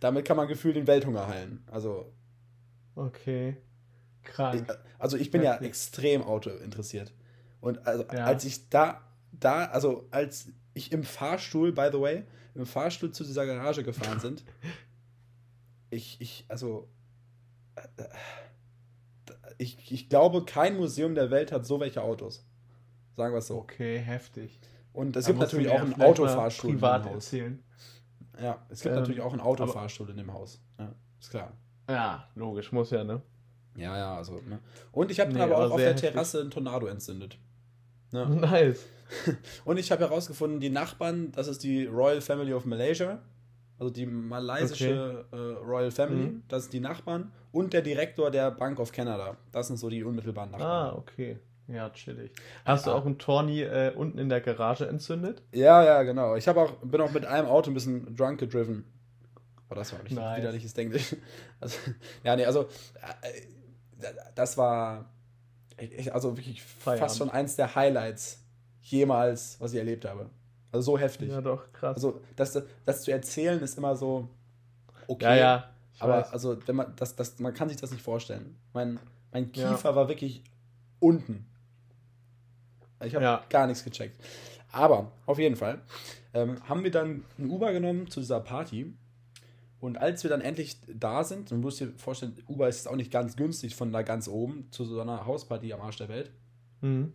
damit kann man gefühlt den Welthunger heilen. Also Okay. Krank. Also ich bin ja Heftig. extrem Auto interessiert. Und also, Ja. als ich da, da, also als ich im Fahrstuhl, by the way, im Fahrstuhl zu dieser Garage gefahren sind, ich, ich, also, äh, ich, ich glaube, kein Museum der Welt hat so welche Autos. Sagen wir es so. Okay, heftig. Und es Da gibt natürlich auch einen Autofahrstuhl in privat dem Haus. erzählen. Ja, es gibt Ähm, natürlich auch einen Autofahrstuhl in dem Haus. Ja, ist klar. Ja, logisch, muss ja, ne? Ja, ja, also. Ne? Und ich habe Nee, dann aber auch auf der heftig. Terrasse einen Tornado entzündet. Ne? Nice. Und ich habe herausgefunden, die Nachbarn, das ist die Royal Family of Malaysia, also die malaysische äh, Royal Family, Mhm. das sind die Nachbarn und der Direktor der Bank of Canada. Das sind so die unmittelbaren Nachbarn. Ah, okay. Ja, chillig. Hast du Ah. auch einen Torni äh, unten in der Garage entzündet? Ja, ja, genau. Ich habe auch bin auch mit einem Auto ein bisschen drunk gedriven. Oh, das war richtig Nice. widerliches Englisch. Also, ja, nee, also äh, das war also wirklich fast Feierabend. schon eins der Highlights jemals, was ich erlebt habe. Also so heftig. Ja, doch, krass. Also, das, das zu erzählen ist immer so, okay, ja, ja. Aber weiß. also, wenn man, das, das, man kann sich das nicht vorstellen. Mein, mein Ja. Kiefer war wirklich unten. Ich habe Ja. gar nichts gecheckt. Aber auf jeden Fall ähm, haben wir dann ein Uber genommen zu dieser Party. Und als wir dann endlich da sind, du musst dir vorstellen, Uber ist auch nicht ganz günstig von da ganz oben zu so einer Hausparty am Arsch der Welt Mhm.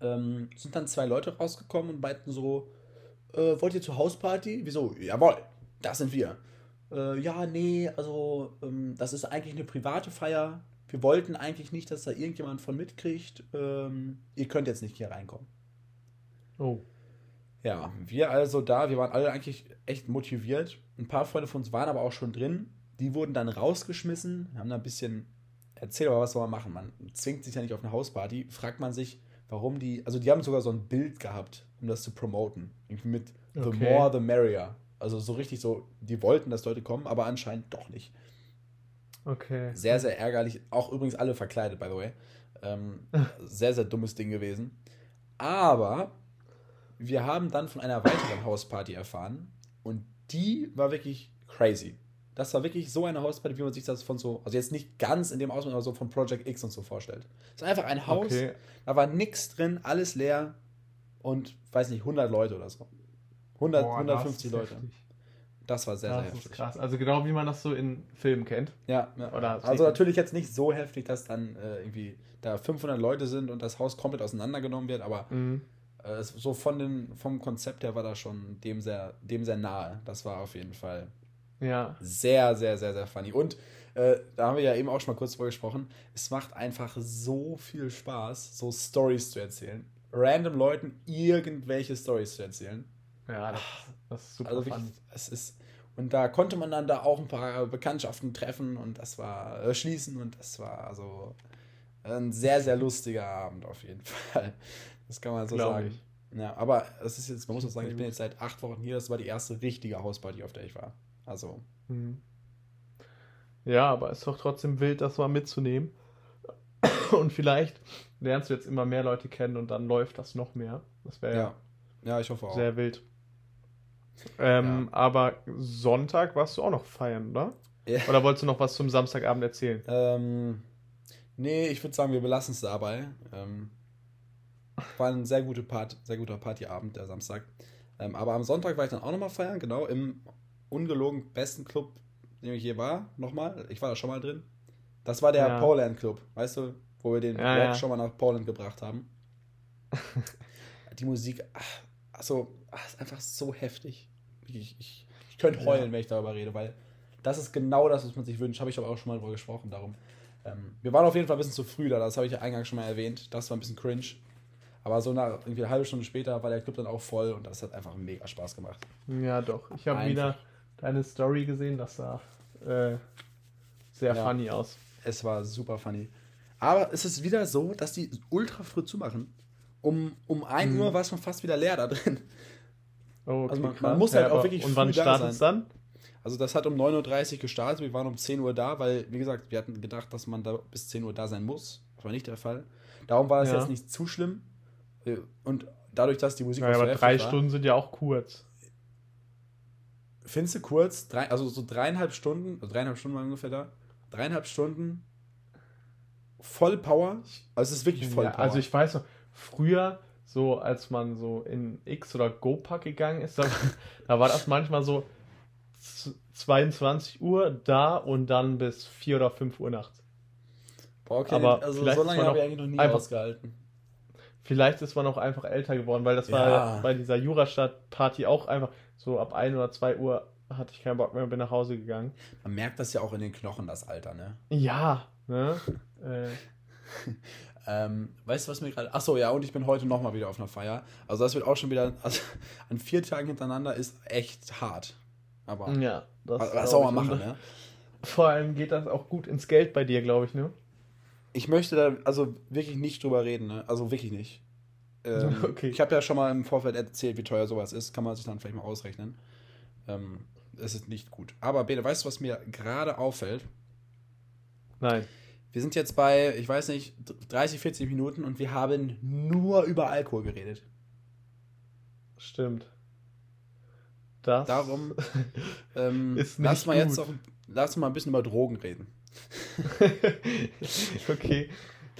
ähm, sind dann zwei Leute rausgekommen und meinten so, äh, wollt ihr zur Hausparty? Wieso? Jawohl, das sind wir. Äh, ja, nee, also ähm, das ist eigentlich eine private Feier. Wir wollten eigentlich nicht, dass da irgendjemand von mitkriegt. Ähm, ihr könnt jetzt nicht hier reinkommen. Oh. Ja, wir also da, wir waren alle eigentlich echt motiviert. Ein paar Freunde von uns waren aber auch schon drin. Die wurden dann rausgeschmissen, haben da ein bisschen erzählt, aber was soll man machen? Man zwingt sich ja nicht auf eine Hausparty. Fragt man sich, warum die, also die haben sogar so ein Bild gehabt, um das zu promoten. Irgendwie mit The Okay. more, the merrier. Also so richtig so, die wollten, dass Leute kommen, aber anscheinend doch nicht. Okay. Sehr, sehr ärgerlich. Auch übrigens alle verkleidet, by the way. Ähm, sehr, sehr dummes Ding gewesen. Aber wir haben dann von einer weiteren Hausparty erfahren und die war wirklich crazy. Das war wirklich so eine Hausparty, wie man sich das von so, also jetzt nicht ganz in dem Ausmaß, aber so von Project X und so vorstellt. Es ist einfach ein Haus, Okay. da war nichts drin, alles leer und, weiß nicht, 100 Leute oder so. 100, Boah, 150 das Leute. heftig. Das war sehr, Das sehr ist heftig. krass. Also genau wie man das so in Filmen kennt. Ja, ja. Oder also natürlich jetzt nicht so heftig, dass dann äh, irgendwie da 500 Leute sind und das Haus komplett auseinandergenommen wird, aber Mhm. Äh, so von den, vom Konzept her war das schon dem sehr, dem sehr nahe. Das war auf jeden Fall Ja. sehr, sehr, sehr, sehr funny. Und äh, da haben wir ja eben auch schon mal kurz drüber gesprochen. Es macht einfach so viel Spaß, so Stories zu erzählen. Random Leuten irgendwelche Stories zu erzählen. Ja, das, das ist super Also wirklich, es ist. Und da konnte man dann da auch ein paar Bekanntschaften treffen und das war äh, schließen und das war also ein sehr, sehr lustiger Abend auf jeden Fall. Das kann man so Glaub sagen. ich. Ja, aber es ist jetzt, man muss auch sagen, ich bin jetzt seit acht Wochen hier. Das war die erste richtige Hausparty, auf der ich war. Also, Mhm. Ja, aber ist doch trotzdem wild, das mal mitzunehmen. Und vielleicht lernst du jetzt immer mehr Leute kennen und dann läuft das noch mehr. Das wäre ja. ja Ja, ich hoffe auch. sehr wild. Ähm, Aber Sonntag warst du auch noch feiern, oder? Ja. Oder wolltest du noch was zum Samstagabend erzählen? Ähm, nee, ich würde sagen, wir belassen es dabei. Ähm, war ein sehr, gute Part, sehr guter Partyabend, der Samstag. Ähm, aber am Sonntag war ich dann auch nochmal feiern, genau, im ungelogen besten Club, in dem ich je war, nochmal. Ich war da schon mal drin. Das war der Ja. Poland Club, weißt du, wo wir den Ja, ja. schon mal nach Poland gebracht haben. Die Musik, ach, also, ach, ist einfach so heftig. Ich, ich, ich könnte heulen, Ja. wenn ich darüber rede, weil das ist genau das, was man sich wünscht. Habe ich aber auch schon mal drüber gesprochen, darum. Ähm, wir waren auf jeden Fall ein bisschen zu früh da, das habe ich ja eingangs schon mal erwähnt. Das war ein bisschen cringe. Aber so nach irgendwie eine halbe Stunde später war der Club dann auch voll und das hat einfach mega Spaß gemacht. Ja, doch. Ich habe wieder deine Story gesehen, das sah äh, sehr Ja. funny aus. Es war super funny. Aber es ist wieder so, dass die ultra früh zumachen. Um, um 1 Mhm. Uhr war es schon fast wieder leer da drin. Oh, okay, Also man- man muss halt auch aber- wirklich Und wann startet es dann? Also das hat um 9.30 Uhr gestartet, wir waren um 10 Uhr da, weil, wie gesagt, wir hatten gedacht, dass man da bis 10 Uhr da sein muss. Das war nicht der Fall. Darum war das Ja. jetzt nicht zu schlimm. Äh, Und dadurch, dass die Musik Ja, aber drei war, Stunden sind ja auch kurz. Findest du kurz, drei, also so dreieinhalb Stunden, also dreieinhalb Stunden waren ungefähr da, dreieinhalb Stunden voll Power. Also es ist wirklich voll Ja, Power. also ich weiß noch, früher, so als man so in X oder Go-Pack gegangen ist, da, da war das manchmal so z- 22 Uhr da und dann bis 4 oder 5 Uhr nachts. Boah, okay, aber also so lange habe ich eigentlich noch nie einfach- ausgehalten. Vielleicht ist man auch einfach älter geworden, weil das Ja. war bei dieser Jurastadt-Party auch einfach so ab 1 oder 2 Uhr hatte ich keinen Bock mehr und bin nach Hause gegangen. Man merkt das ja auch in den Knochen, das Alter, ne? Ja, ne? äh, Ähm, weißt du, was mir gerade. Achso, ja, und ich bin heute nochmal wieder auf einer Feier. Also, das wird auch schon wieder. Also, an vier Tagen hintereinander ist echt hart. Aber. ja, das was soll man machen, ne? Vor allem geht das auch gut ins Geld bei dir, glaube ich, ne? Ich möchte da also wirklich nicht drüber reden, ne? Also wirklich nicht. Ähm, Okay. Ich habe ja schon mal im Vorfeld erzählt, wie teuer sowas ist. Kann man sich dann vielleicht mal ausrechnen. Ähm, es ist nicht gut. Aber Bene, weißt du, was mir gerade auffällt? Nein. Wir sind jetzt bei, ich weiß nicht, 30, 40 Minuten und wir haben nur über Alkohol geredet. Stimmt. Das Darum ähm, Ist lass nicht mal jetzt gut. auch, lass mal ein bisschen über Drogen reden. okay.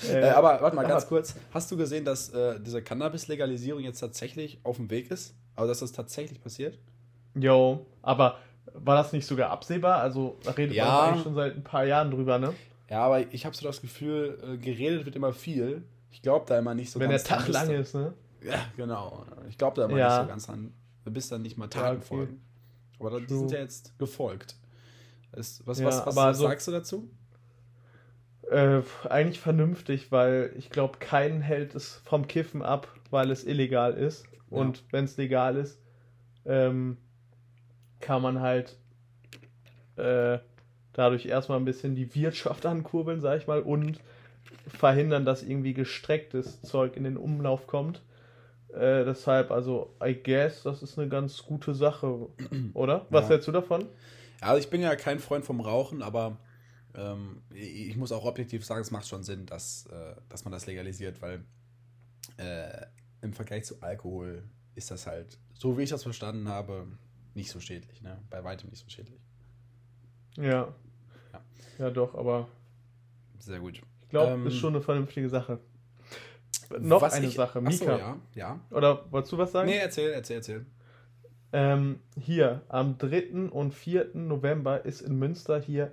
Äh, aber warte mal ganz kurz. Hast du gesehen, dass äh, diese Cannabis-Legalisierung jetzt tatsächlich auf dem Weg ist? Also, dass das tatsächlich passiert? Jo, aber war das nicht sogar absehbar? Also da redet Ja. man eigentlich schon seit ein paar Jahren drüber, ne? Ja, aber ich habe so das Gefühl, äh, geredet wird immer viel. Ich glaube da immer nicht so Wenn der ganz Tag dran, bis lang ist, ne? Ja, genau. Ich glaube da immer Ja. nicht so ganz dran. Bis dann nicht mal Taten okay. folgen. Aber da, die sind ja jetzt gefolgt. Es, was Ja, was, was so- sagst du dazu? Äh, eigentlich vernünftig, weil ich glaube, keinen hält es vom Kiffen ab, weil es illegal ist. Ja. Und wenn es legal ist, ähm, kann man halt äh, dadurch erstmal ein bisschen die Wirtschaft ankurbeln, sag ich mal, und verhindern, dass irgendwie gestrecktes Zeug in den Umlauf kommt. Äh, deshalb, also, I guess, das ist eine ganz gute Sache, oder? Was Ja. hältst du davon? Also ich bin ja kein Freund vom Rauchen, aber ähm, ich muss auch objektiv sagen, es macht schon Sinn, dass, äh, dass man das legalisiert, weil äh, im Vergleich zu Alkohol ist das halt, so wie ich das verstanden habe, nicht so schädlich, ne? Bei weitem nicht so schädlich. Ja. Ja. Ja, doch, aber Sehr gut. ich glaube, Ähm, ist schon eine vernünftige Sache. Noch eine ich- Sache, Mika. ja, ja. Oder wolltest du was sagen? Nee, erzähl, erzähl, erzähl. Ähm, hier, am 3. und 4. November ist in Münster hier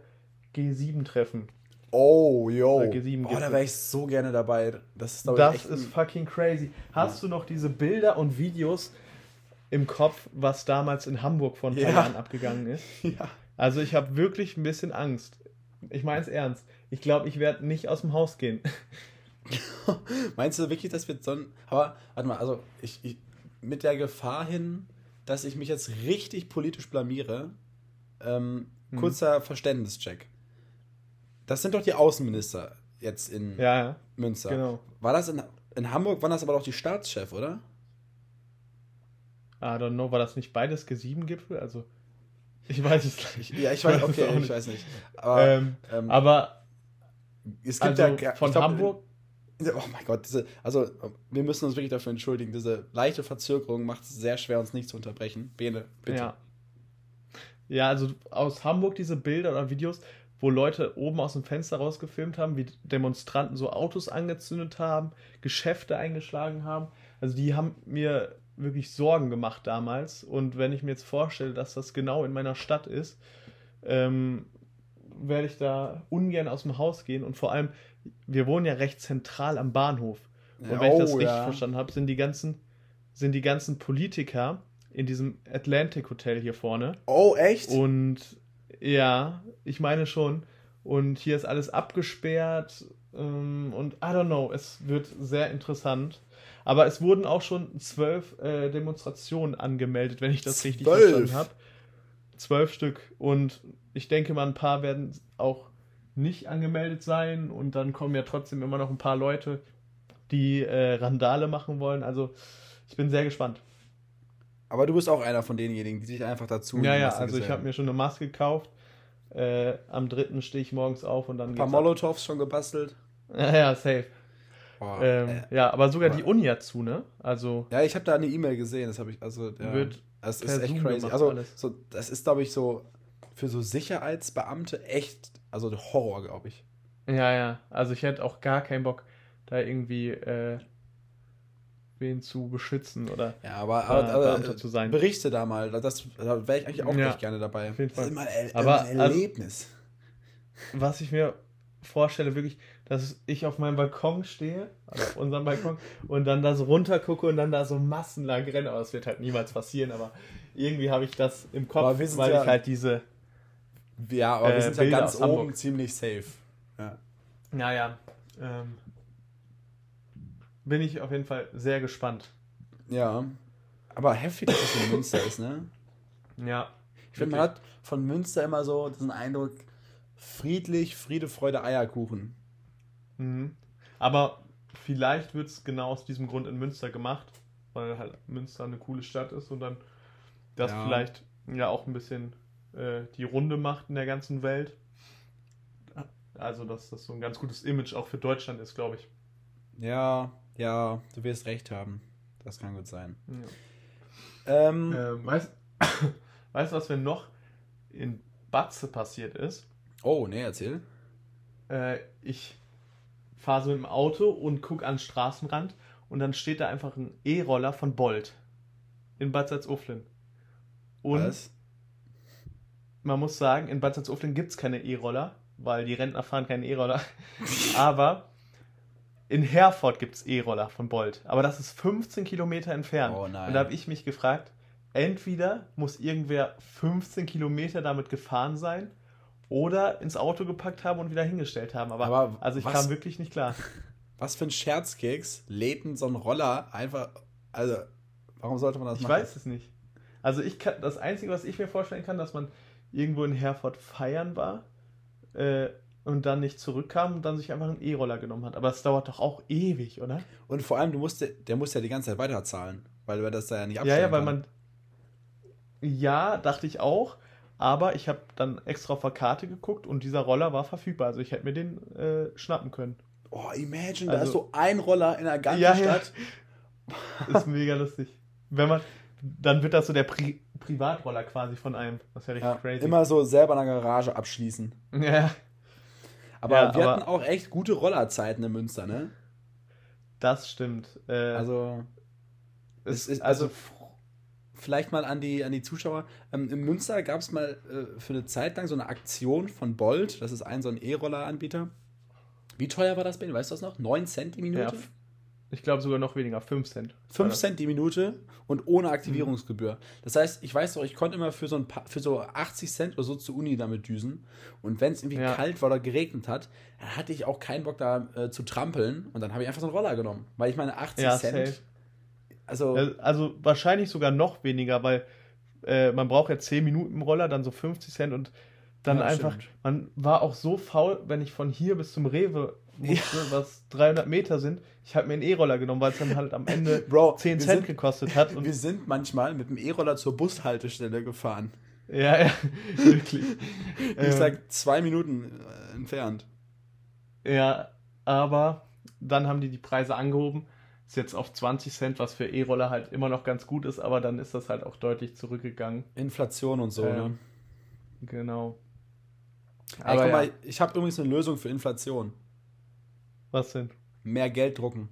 G7-Treffen. Oh, yo. Oder G7 oh, da wäre ich so gerne dabei. Das ist, Das ist fucking crazy. Hast du noch diese Bilder und Videos im Kopf, was damals in Hamburg vor ein paar Ja. Jahren abgegangen ist? ja. Also ich habe wirklich ein bisschen Angst. Ich meine es ernst. Ich glaube, ich werde nicht aus dem Haus gehen. Meinst du wirklich, dass wir so ein. Aber, warte mal, also ich, ich mit der Gefahr hin, dass ich mich jetzt richtig politisch blamiere, ähm, Mhm. kurzer Verständnischeck. Das sind doch die Außenminister jetzt in Ja, ja, Münster. genau. War das in, in Hamburg, waren das aber doch die Staatschef, oder? I don't know, war das nicht beides G7-Gipfel? Also, ich weiß es nicht. Ja, ich weiß, es okay, ich nicht. weiß nicht. Aber Ähm, ähm, aber es gibt also ja. von glaub, Hamburg, Oh mein Gott, diese, also wir müssen uns wirklich dafür entschuldigen. Diese leichte Verzögerung macht es sehr schwer, uns nicht zu unterbrechen. Bene, bitte. Ja. Ja, also aus Hamburg diese Bilder oder Videos, wo Leute oben aus dem Fenster rausgefilmt haben, wie Demonstranten so Autos angezündet haben, Geschäfte eingeschlagen haben. Also die haben mir wirklich Sorgen gemacht damals. Und wenn ich mir jetzt vorstelle, dass das genau in meiner Stadt ist, ähm, werde ich da ungern aus dem Haus gehen. Und vor allem, wir wohnen ja recht zentral am Bahnhof. Und wenn ich das Oh, richtig ja. verstanden habe, sind die ganzen, sind die ganzen Politiker in diesem Atlantic Hotel hier vorne. Oh, echt? Und ja, ich meine schon. Und hier ist alles abgesperrt. ähm, Und I don't know, es wird sehr interessant. Aber es wurden auch schon zwölf äh, Demonstrationen angemeldet, wenn ich das richtig Zwölf? verstanden habe. Zwölf Stück. Und ich denke mal, ein paar werden auch nicht angemeldet sein. Und dann kommen ja trotzdem immer noch ein paar Leute, die äh, Randale machen wollen. Also ich bin sehr gespannt. Aber du bist auch einer von denjenigen, die sich einfach dazu. Ja, ja, also ich habe mir schon eine Maske gekauft. Äh, am dritten stehe ich morgens auf und dann ein paar geht's ab. Molotovs schon gebastelt. Ja, ja, safe. Boah, Ähm, äh, ja, aber sogar aber- die Uni hat zu, ne? Also ja, ich habe da eine E-Mail gesehen, das habe ich, also, ja, Wird das ist echt Zoom crazy. Also, so, das ist, glaube ich, so für so Sicherheitsbeamte echt, also Horror, glaube ich. Ja, ja. Also ich hätte auch gar keinen Bock, da irgendwie äh, wen zu beschützen oder. Ja, aber, Äh, aber, aber zu sein. berichte da mal, das, da wäre ich eigentlich auch Ja, echt gerne dabei. auf jeden Das ist Fall. immer ein, Aber, immer ein also- Erlebnis. Was ich mir vorstelle, wirklich, dass ich auf meinem Balkon stehe, also auf unserem Balkon, und dann da so runter gucke und dann da so massenlang renne. Aber das wird halt niemals passieren, aber irgendwie habe ich das im Kopf, weil ja- ich halt diese. Ja, aber wir äh, sind ja Bilder ganz oben Hamburg. ziemlich safe. Ja. Naja. Ähm, bin ich auf jeden Fall sehr gespannt. ja. Aber heftig, dass es in Münster ist, ne? Ja. Ich finde, man hat von Münster immer so diesen Eindruck, friedlich, Friede, Freude, Eierkuchen. Mhm. Aber vielleicht wird es genau aus diesem Grund in Münster gemacht, weil halt Münster eine coole Stadt ist und dann das Ja. vielleicht ja auch ein bisschen äh, die Runde macht in der ganzen Welt. Also, dass das so ein ganz gutes Image auch für Deutschland ist, glaube ich. Ja, ja, du wirst recht haben. Das kann gut sein. Ja. Ähm, Ähm, weißt, weißt du, was mir noch in Batze passiert ist? oh, nee, erzähl. äh, ich fahre so mit dem Auto und gucke an den Straßenrand und dann steht da einfach ein E-Roller von Bolt in Bad Salzuflen. Und Was? Man muss sagen, in Bad Salzuflen gibt es keine E-Roller, weil die Rentner fahren keine E-Roller. Aber in Herford gibt es E-Roller von Bolt. Aber das ist 15 Kilometer entfernt. Oh nein. Und da habe ich mich gefragt, entweder muss irgendwer 15 Kilometer damit gefahren sein oder ins Auto gepackt haben und wieder hingestellt haben. Aber, Aber also ich was- kam wirklich nicht klar. Was für ein Scherzkeks lädt so ein Roller einfach. Also, warum sollte man das Ich machen? weiß es nicht. Also ich kann, das Einzige, was ich mir vorstellen kann, dass man irgendwo in Herford feiern war äh, und dann nicht zurückkam und dann sich einfach einen E-Roller genommen hat. Aber es dauert doch auch ewig, oder? Und vor allem, du musst, der muss ja die ganze Zeit weiterzahlen, weil er das da ja nicht Ja, abstellen ja, weil kann. man. Ja, dachte ich auch. Aber ich habe dann extra auf der Karte geguckt und dieser Roller war verfügbar. Also ich hätte mir den äh, schnappen können. Oh, imagine, da Also- ist so ein Roller in der ganzen Ja, ja. Stadt. Ist mega lustig. Wenn man. Dann wird das so der Pri Privatroller quasi von einem. Das ja richtig Ja, crazy. immer so selber in der Garage abschließen. Ja, Aber Ja, wir aber- hatten auch echt gute Rollerzeiten in Münster, ne? das stimmt. Äh, Also, es ist, also, f- vielleicht mal an die, an die Zuschauer. Ähm, in Münster gab es mal äh, für eine Zeit lang so eine Aktion von Bolt. Das ist ein so ein E-Roller-Anbieter. Wie teuer war das bei Ihnen? Weißt du das noch? 9 Cent die Minute? Ja, ich glaube sogar noch weniger, 5 Cent. 5 Cent die Minute und ohne Aktivierungsgebühr. Das heißt, ich weiß doch, ich konnte immer für so, ein paar, für so 80 Cent oder so zur Uni damit düsen. Und wenn es irgendwie Ja. kalt war oder geregnet hat, dann hatte ich auch keinen Bock da äh, zu trampeln. Und dann habe ich einfach so einen Roller genommen. Weil ich meine, 80 Ja, Cent. safe. Also, Äh, Also wahrscheinlich sogar noch weniger, weil äh, man braucht ja 10 Minuten im Roller, dann so 50 Cent und dann Ja, einfach, stimmt. man war auch so faul, wenn ich von hier bis zum Rewe musste, was 300 Meter sind, ich habe mir einen E-Roller genommen, weil es dann halt am Ende Bro, 10 wir Cent sind- gekostet hat. Und wir sind manchmal mit dem E-Roller zur Bushaltestelle gefahren. ja, ja, wirklich. Ich Ähm, sag zwei Minuten äh, entfernt. Ja, aber dann haben die die Preise angehoben. Ist jetzt auf 20 Cent, was für E-Roller halt immer noch ganz gut ist, aber dann ist das halt auch deutlich zurückgegangen. Inflation und so, Ähm, ne? Genau. Ey, Aber guck ja, mal, ich habe übrigens eine Lösung für Inflation. Was denn? Mehr Geld drucken.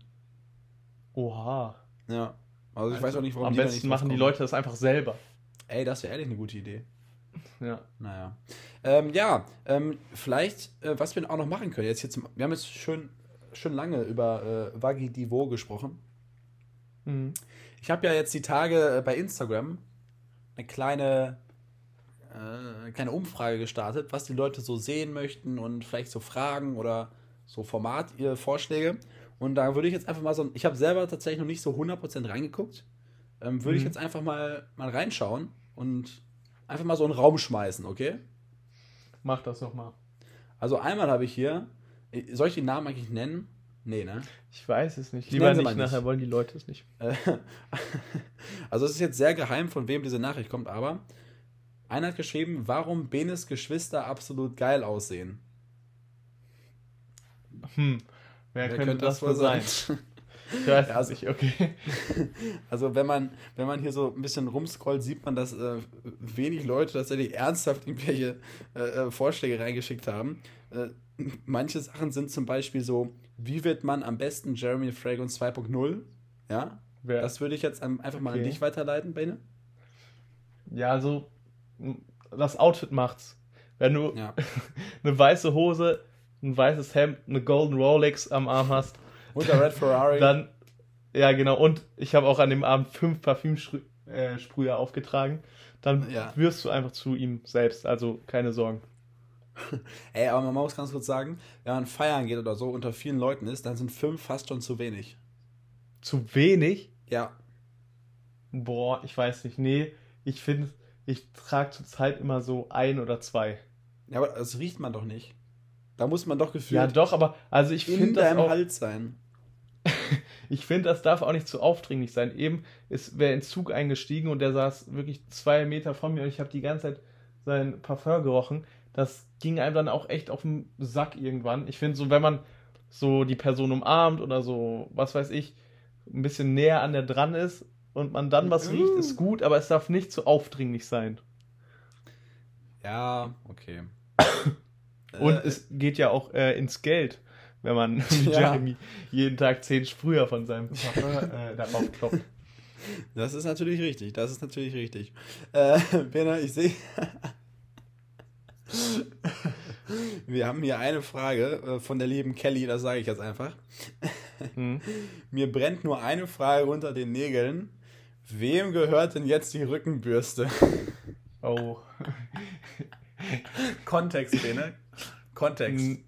Oha. Ja. Also ich weiß auch nicht, warum Am die da besten machen die. Leute das einfach selber. Ey, das wäre ehrlich eine gute Idee. Ja. Naja. Ähm, ja, ähm, vielleicht, äh, was wir auch noch machen können, jetzt, jetzt wir haben jetzt schön, schön lange über äh, Wagi Divo gesprochen. Mhm. Ich habe ja jetzt die Tage äh, bei Instagram eine kleine, äh, kleine Umfrage gestartet, was die Leute so sehen möchten und vielleicht so Fragen oder so Format, ihr Vorschläge. Und da würde ich jetzt einfach mal so, ich habe selber tatsächlich noch nicht so 100% reingeguckt, ähm, würde ich Mhm. jetzt einfach mal, mal reinschauen und einfach mal so einen Raum schmeißen, okay? Mach das nochmal. Also einmal habe ich hier, soll ich den Namen eigentlich nennen? Nee, ne? Ich weiß es nicht. Ich Lieber mal nicht. nachher wollen die Leute es nicht. Äh, Also es ist jetzt sehr geheim, von wem diese Nachricht kommt, aber einer hat geschrieben, warum Benes Geschwister absolut geil aussehen. Hm. Wer, könnte, das wohl sein? Ich weiß Ja, also- nicht, okay. Also wenn man, wenn man hier so ein bisschen rumscrollt, sieht man, dass äh, wenig Leute tatsächlich ernsthaft irgendwelche äh, äh, Vorschläge reingeschickt haben. Äh, manche Sachen sind zum Beispiel so, wie wird man am besten Jeremy Fragrance 2.0? Ja, Wer, das würde ich jetzt einfach mal an Okay. dich weiterleiten, Bene. ja, also das Outfit macht's. Wenn du Ja. eine weiße Hose, ein weißes Hemd, eine Golden Rolex am Arm hast, Und der Red Ferrari. dann, ja genau, und ich habe auch an dem Abend fünf Parfümsprüher äh, aufgetragen, dann Ja. wirst du einfach zu ihm selbst, also keine Sorgen. Ey, aber man muss ganz kurz sagen, wenn man feiern geht oder so, unter vielen Leuten ist, dann sind fünf fast schon zu wenig. Zu wenig? Ja. Boah, ich weiß nicht, nee, ich finde, ich trage zurzeit immer so ein oder zwei. Ja, aber das riecht man doch nicht. Da muss man doch Ja, gefühlt doch, aber also ich in finde das auch, Hals sein. ich finde, das darf auch nicht zu aufdringlich sein. Eben ist wer in den Zug eingestiegen und der saß wirklich zwei Meter von mir und ich habe die ganze Zeit sein Parfum gerochen. Das ging einem dann auch echt auf den Sack irgendwann. Ich finde so, wenn man so die Person umarmt oder so, was weiß ich, ein bisschen näher an der dran ist und man dann was Mm. riecht, ist gut, aber es darf nicht zu aufdringlich sein. Ja, okay. Und Äh, es geht ja auch äh, ins Geld, wenn man Ja. Jeremy jeden Tag zehn Sprüher von seinem Parfum äh, darauf klopft. Das ist natürlich richtig, das ist natürlich richtig. Äh, Bena, ich sehe. Wir haben hier eine Frage äh, von der lieben Kelly, das sage ich jetzt einfach. Hm. Mir brennt nur eine Frage unter den Nägeln. Wem gehört denn jetzt die Rückenbürste? Oh. Kontext, Bene. Kontext.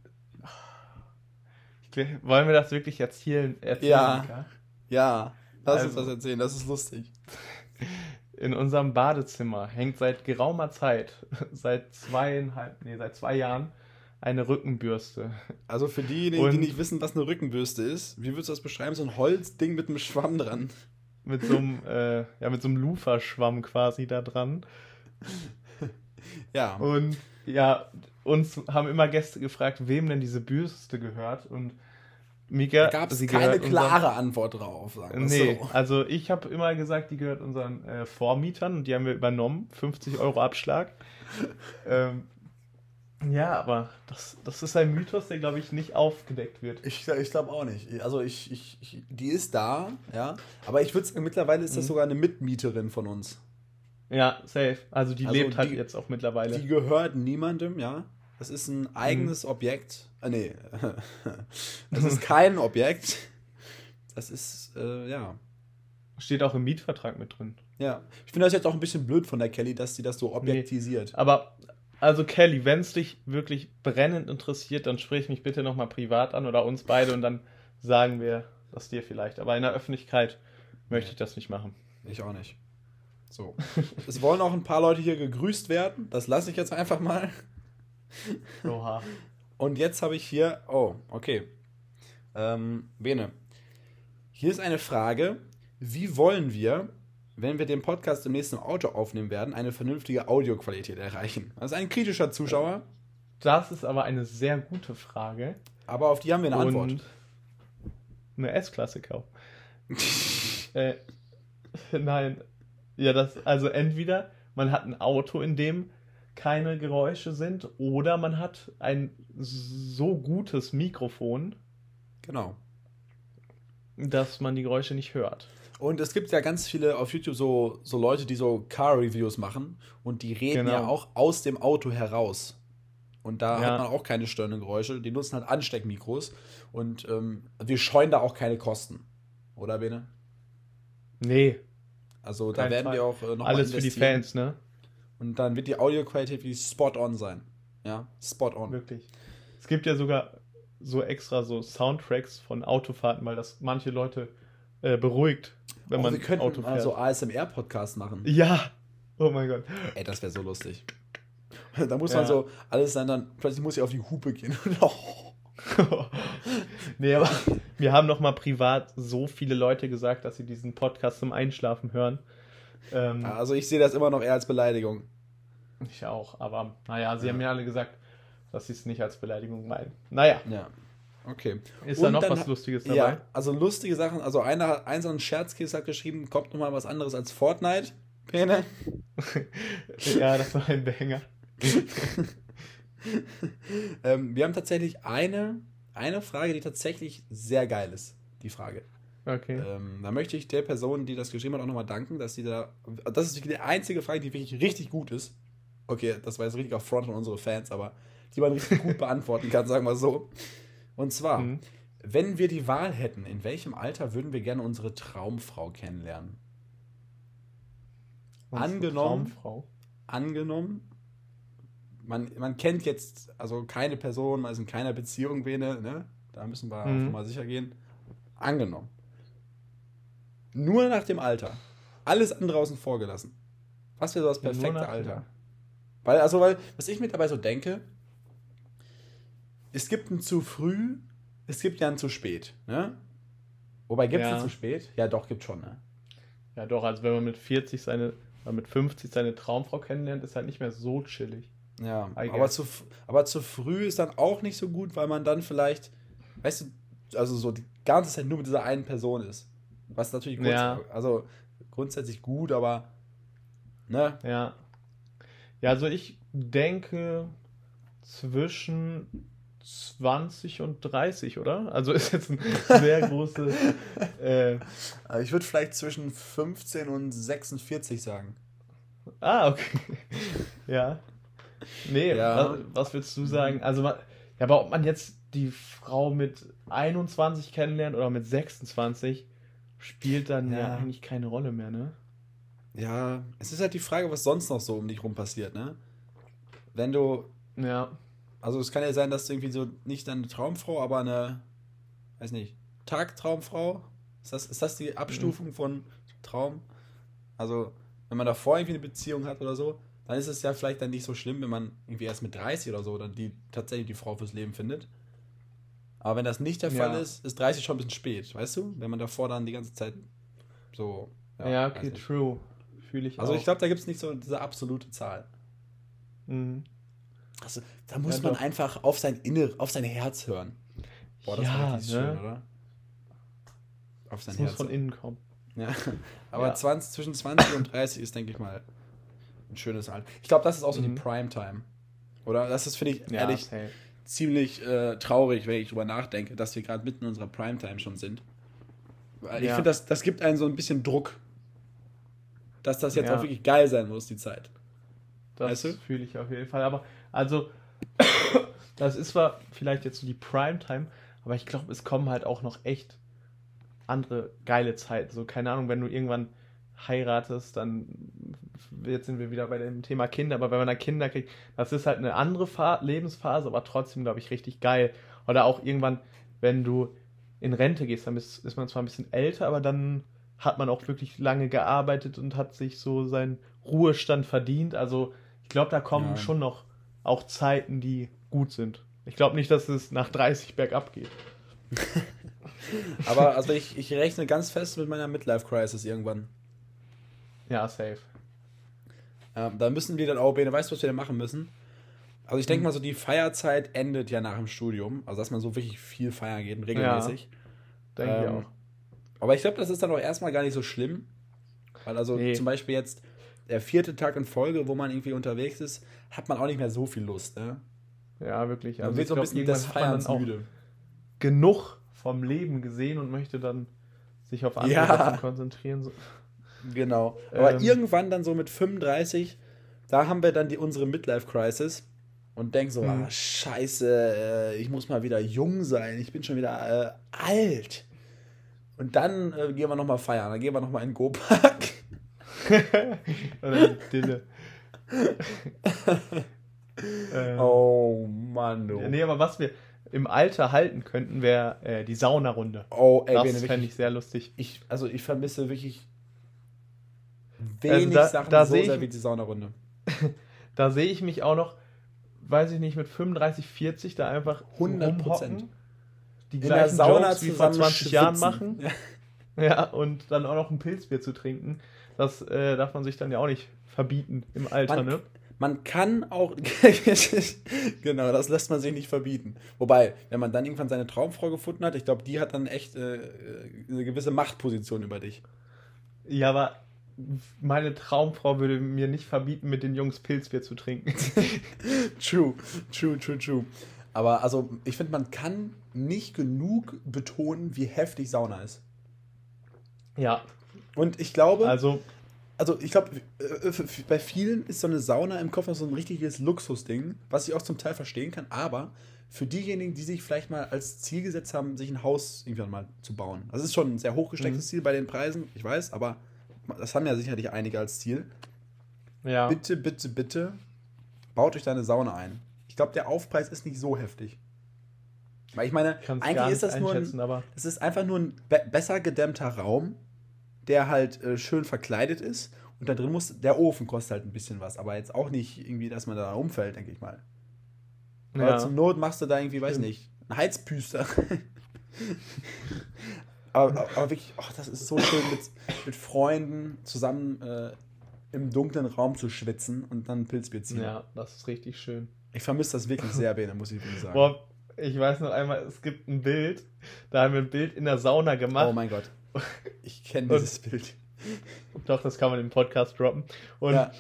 Wollen wir das wirklich jetzt hier erzählen? Ja. Ja. Lass Also- uns das erzählen, das ist lustig. In unserem Badezimmer hängt seit geraumer Zeit, seit zweieinhalb, nee, seit zwei Jahren, eine Rückenbürste. Also für diejenigen, die Und- nicht wissen, was eine Rückenbürste ist, wie würdest du das beschreiben? So ein Holzding mit einem Schwamm dran. Mit so einem, äh, ja, mit so einem Luferschwamm quasi da dran. Ja. Und ja, uns haben immer Gäste gefragt, wem denn diese Bürste gehört. Und Mika, Da gab es keine unseren- klare Antwort drauf. Sagen Nee, so. also ich habe immer gesagt, die gehört unseren äh, Vormietern und die haben wir übernommen. 50 Euro Abschlag. ähm, ja, aber das, das ist ein Mythos, der, glaube ich, nicht aufgedeckt wird. Ich, ich glaube auch nicht. Also ich, ich, ich, die ist da, ja. Aber ich würde sagen, mittlerweile ist das Mhm. sogar eine Mitmieterin von uns. Ja, safe. Also die Also lebt halt die- jetzt auch mittlerweile. Die gehört niemandem, ja. Das ist ein eigenes Objekt. Ah, nee. Das ist kein Objekt. Das ist, äh, ja. Steht auch im Mietvertrag mit drin. Ja. Ich finde das jetzt auch ein bisschen blöd von der Kelly, dass sie das so objektisiert. Aber, also Kelly, wenn es dich wirklich brennend interessiert, dann sprich mich bitte nochmal privat an oder uns beide und dann sagen wir das dir vielleicht. Aber in der Öffentlichkeit möchte ich das nicht machen. Ich auch nicht. So. es wollen auch ein paar Leute hier gegrüßt werden. Das lasse ich jetzt einfach mal. Oha. Und jetzt habe ich hier, oh, okay. Ähm, Bene, hier ist eine Frage. Wie wollen wir, wenn wir den Podcast im Auto aufnehmen werden, eine vernünftige Audioqualität erreichen? Das ist ein kritischer Zuschauer, Das ist aber eine sehr gute Frage. aber auf die haben wir eine Antwort. Und eine S-Klasse kaufen. äh, nein. Ja, das, also entweder man hat ein Auto, in dem keine Geräusche sind, oder man hat ein so gutes Mikrofon, Genau. dass man die Geräusche nicht hört. Und es gibt ja ganz viele auf YouTube so, so Leute, die so Car-Reviews machen und die reden Genau. ja auch aus dem Auto heraus. Und da Ja. hat man auch keine störenden Geräusche. Die nutzen halt Ansteckmikros und ähm, wir scheuen da auch keine Kosten. Oder, Bene? Nee, Also da Kein werden Fall. wir auch äh, noch mal alles für die. Fans, ne? Und dann wird die Audioqualität wirklich spot on sein. Ja, spot on. Wirklich. Es gibt ja sogar so extra so Soundtracks von Autofahrten, weil das manche Leute äh, beruhigt, wenn oh, man wir könnten Auto fährt. so ASMR-Podcast machen. Ja. Oh mein Gott. Ey, das wäre so lustig. da muss Ja. man so alles sein, dann plötzlich muss ich auf die Hupe gehen. nee, aber wir haben noch mal privat so viele Leute gesagt, dass sie diesen Podcast zum Einschlafen hören. Ähm, also ich sehe das immer noch eher als Beleidigung. Ich auch, aber naja, sie haben mir alle gesagt, dass sie es nicht als Beleidigung meinen. Naja, Ja. Okay. ist da Und noch dann was Lustiges dabei? Ja, also lustige Sachen. Also einer hat ein so ein Scherzkiss hat geschrieben, kommt noch mal was anderes als Fortnite. Pene. Ja, das war ein Banger. ähm, wir haben tatsächlich eine, eine Frage, die tatsächlich sehr geil ist. Die Frage. Okay. Ähm, da möchte ich der Person, die das geschrieben hat, auch nochmal danken, dass sie da. Das ist die einzige Frage, die wirklich richtig gut ist. Okay, das war jetzt richtig auf Front von unsere Fans, aber die man richtig gut beantworten kann, sagen wir so. Und zwar, Mhm. wenn wir die Wahl hätten, in welchem Alter würden wir gerne unsere Traumfrau kennenlernen? Unsere angenommen- Traumfrau. Angenommen, man, man kennt jetzt also keine Person, man ist in keiner Beziehung, Bene, ne? Da müssen wir Mhm. auch mal sicher gehen. Angenommen. Nur nach dem Alter. Alles andere außen vor gelassen. Was wäre so das perfekte Alter? Weil, also, weil, was ich mir dabei so denke, es gibt ein zu früh, es gibt ja ein zu spät, ne? Wobei, gibt es Ja. zu spät? Ja, doch, gibt schon, ne? Ja, doch, also wenn man mit 40 seine, mit 50 seine Traumfrau kennenlernt, ist halt nicht mehr so chillig. Ja, aber zu, aber zu früh ist dann auch nicht so gut, weil man dann vielleicht, weißt du, also so die ganze Zeit nur mit dieser einen Person ist. Was natürlich grunds Ja. also grundsätzlich gut, aber ne? Ja. Ja, also ich denke zwischen 20 und 30, oder? Also ist jetzt ein sehr großes. Äh, ich würde vielleicht zwischen 15 und 46 sagen. ah, okay. ja. Nee, Ja. Was, was würdest du sagen? Also, man- ja, aber ob man jetzt die Frau mit 21 kennenlernt oder mit 26, spielt dann ja, Ja. eigentlich keine Rolle mehr, ne? Ja, es ist halt die Frage, was sonst noch so um dich rum passiert, ne? wenn du. Ja. Also es kann ja sein, dass du irgendwie so nicht deine Traumfrau, aber eine, weiß nicht, Tagtraumfrau. Ist das, ist das die Abstufung mhm. von Traum? Also, wenn man davor irgendwie eine Beziehung hat oder so, dann ist es ja vielleicht dann nicht so schlimm, wenn man irgendwie erst mit 30 oder so dann die tatsächlich die Frau fürs Leben findet. Aber wenn das nicht der Fall ist, ist 30 schon ein bisschen spät, weißt du? Wenn man davor dann die ganze Zeit so. Ja, ja okay, true. Fühle ich Also auch. ich glaube, da gibt es nicht so diese absolute Zahl. Mhm. Also, da muss ja, man doch. einfach auf sein Inner, auf sein Herz hören. Boah, das ja, ist ne? schön, oder? Auf sein das Herz. Muss von innen kommen. Ja. Aber ja. 20, zwischen 20 und 30 ist, denke ich mal, ein schönes Alter. Ich glaube, das ist auch so mhm. die Primetime. Oder? Das ist, finde ich, ja, ehrlich, okay. ziemlich äh, traurig, wenn ich drüber nachdenke, dass wir gerade mitten in unserer Primetime schon sind. Weil ja. ich finde, das, das gibt einen so ein bisschen Druck, dass das jetzt ja. auch wirklich geil sein muss, die Zeit. Das weißt du? fühle ich auf jeden Fall. Aber, also, das ist zwar vielleicht jetzt so die Primetime, aber ich glaube, es kommen halt auch noch echt andere geile Zeiten. So, keine Ahnung, wenn du irgendwann heiratest, dann jetzt sind wir wieder bei dem Thema Kinder, aber wenn man dann Kinder kriegt, das ist halt eine andere Lebensphase, aber trotzdem, glaube ich, richtig geil. Oder auch irgendwann, wenn du in Rente gehst, dann ist, ist man zwar ein bisschen älter, aber dann hat man auch wirklich lange gearbeitet und hat sich so seinen Ruhestand verdient. Also ich glaube, da kommen ja. schon noch auch Zeiten, die gut sind. Ich glaube nicht, dass es nach 30 bergab geht. aber also ich, ich rechne ganz fest mit meiner Midlife-Crisis irgendwann. Ja, safe. Ähm, da müssen wir dann auch, Bene, weißt du, was wir da machen müssen? Also ich denke mhm. mal so, die Feierzeit endet ja nach dem Studium. Also dass man so wirklich viel feiern geht, regelmäßig. Ja, denke ähm, ich auch. Aber ich glaube, das ist dann auch erstmal gar nicht so schlimm. Weil also nee. zum Beispiel jetzt der vierte Tag in Folge, wo man irgendwie unterwegs ist, hat man auch nicht mehr so viel Lust, ne? Ja, wirklich. Also man wird so ein bisschen des Feierns müde. Genug vom Leben gesehen und möchte dann sich auf andere ja. Sachen konzentrieren. Genau. Aber ähm, irgendwann dann so mit 35, da haben wir dann die, unsere Midlife-Crisis und denken so, ah, scheiße, äh, ich muss mal wieder jung sein, ich bin schon wieder äh, alt. Und dann äh, gehen wir nochmal feiern, dann gehen wir nochmal in den Go-Park. Oder Dille. ähm, oh Mann, du. Nee, aber was wir im Alter halten könnten, wäre äh, die Saunarunde. Oh, ey, das fände ich sehr lustig. Ich, also ich vermisse wirklich wenig also da, Sachen da so sehr ich, wie die Saunarunde. da sehe ich mich auch noch, weiß ich nicht, mit 35, 40 da einfach 100 Prozent. Die In gleichen Sauna Jokes wie vor 20 schwitzen. Jahren machen. Ja. ja. und dann auch noch ein Pilzbier zu trinken. Das äh, darf man sich dann ja auch nicht verbieten im Alter, man, ne? Man kann auch, genau, das lässt man sich nicht verbieten. Wobei, wenn man dann irgendwann seine Traumfrau gefunden hat, ich glaube, die hat dann echt äh, eine gewisse Machtposition über dich. Ja, aber meine Traumfrau würde mir nicht verbieten, mit den Jungs Pilzbier zu trinken. true, true, true, true. Aber also, ich finde, man kann nicht genug betonen, wie heftig Sauna ist. Ja. Und ich glaube, also, also ich glaube, äh, bei vielen ist so eine Sauna im Kopf noch so ein richtiges Luxusding, was ich auch zum Teil verstehen kann, aber für diejenigen, die sich vielleicht mal als Ziel gesetzt haben, sich ein Haus irgendwann mal zu bauen. Das ist schon ein sehr hochgestecktes mhm. Ziel bei den Preisen, ich weiß, aber das haben ja sicherlich einige als Ziel. Ja. Bitte, bitte, bitte, baut euch deine Sauna ein. Ich glaube, der Aufpreis ist nicht so heftig. Weil ich meine, eigentlich ist das nur ein, es ist einfach nur ein be besser gedämmter Raum, der halt äh, schön verkleidet ist. Und da drin muss, der Ofen kostet halt ein bisschen was, aber jetzt auch nicht irgendwie, dass man da umfällt, denke ich mal. Ja. Aber zum Not machst du da irgendwie, weiß nicht, einen Heizpüster. Aber, aber wirklich, oh, das ist so schön, mit, mit Freunden zusammen äh, im dunklen Raum zu schwitzen und dann Pilzbier ziehen. Ja, das ist richtig schön. Ich vermisse das wirklich sehr, Bene, muss ich sagen. Boah, ich weiß noch einmal, es gibt ein Bild, da haben wir ein Bild in der Sauna gemacht. Oh mein Gott. Ich kenne dieses Bild. Doch, das kann man im Podcast droppen. Und ja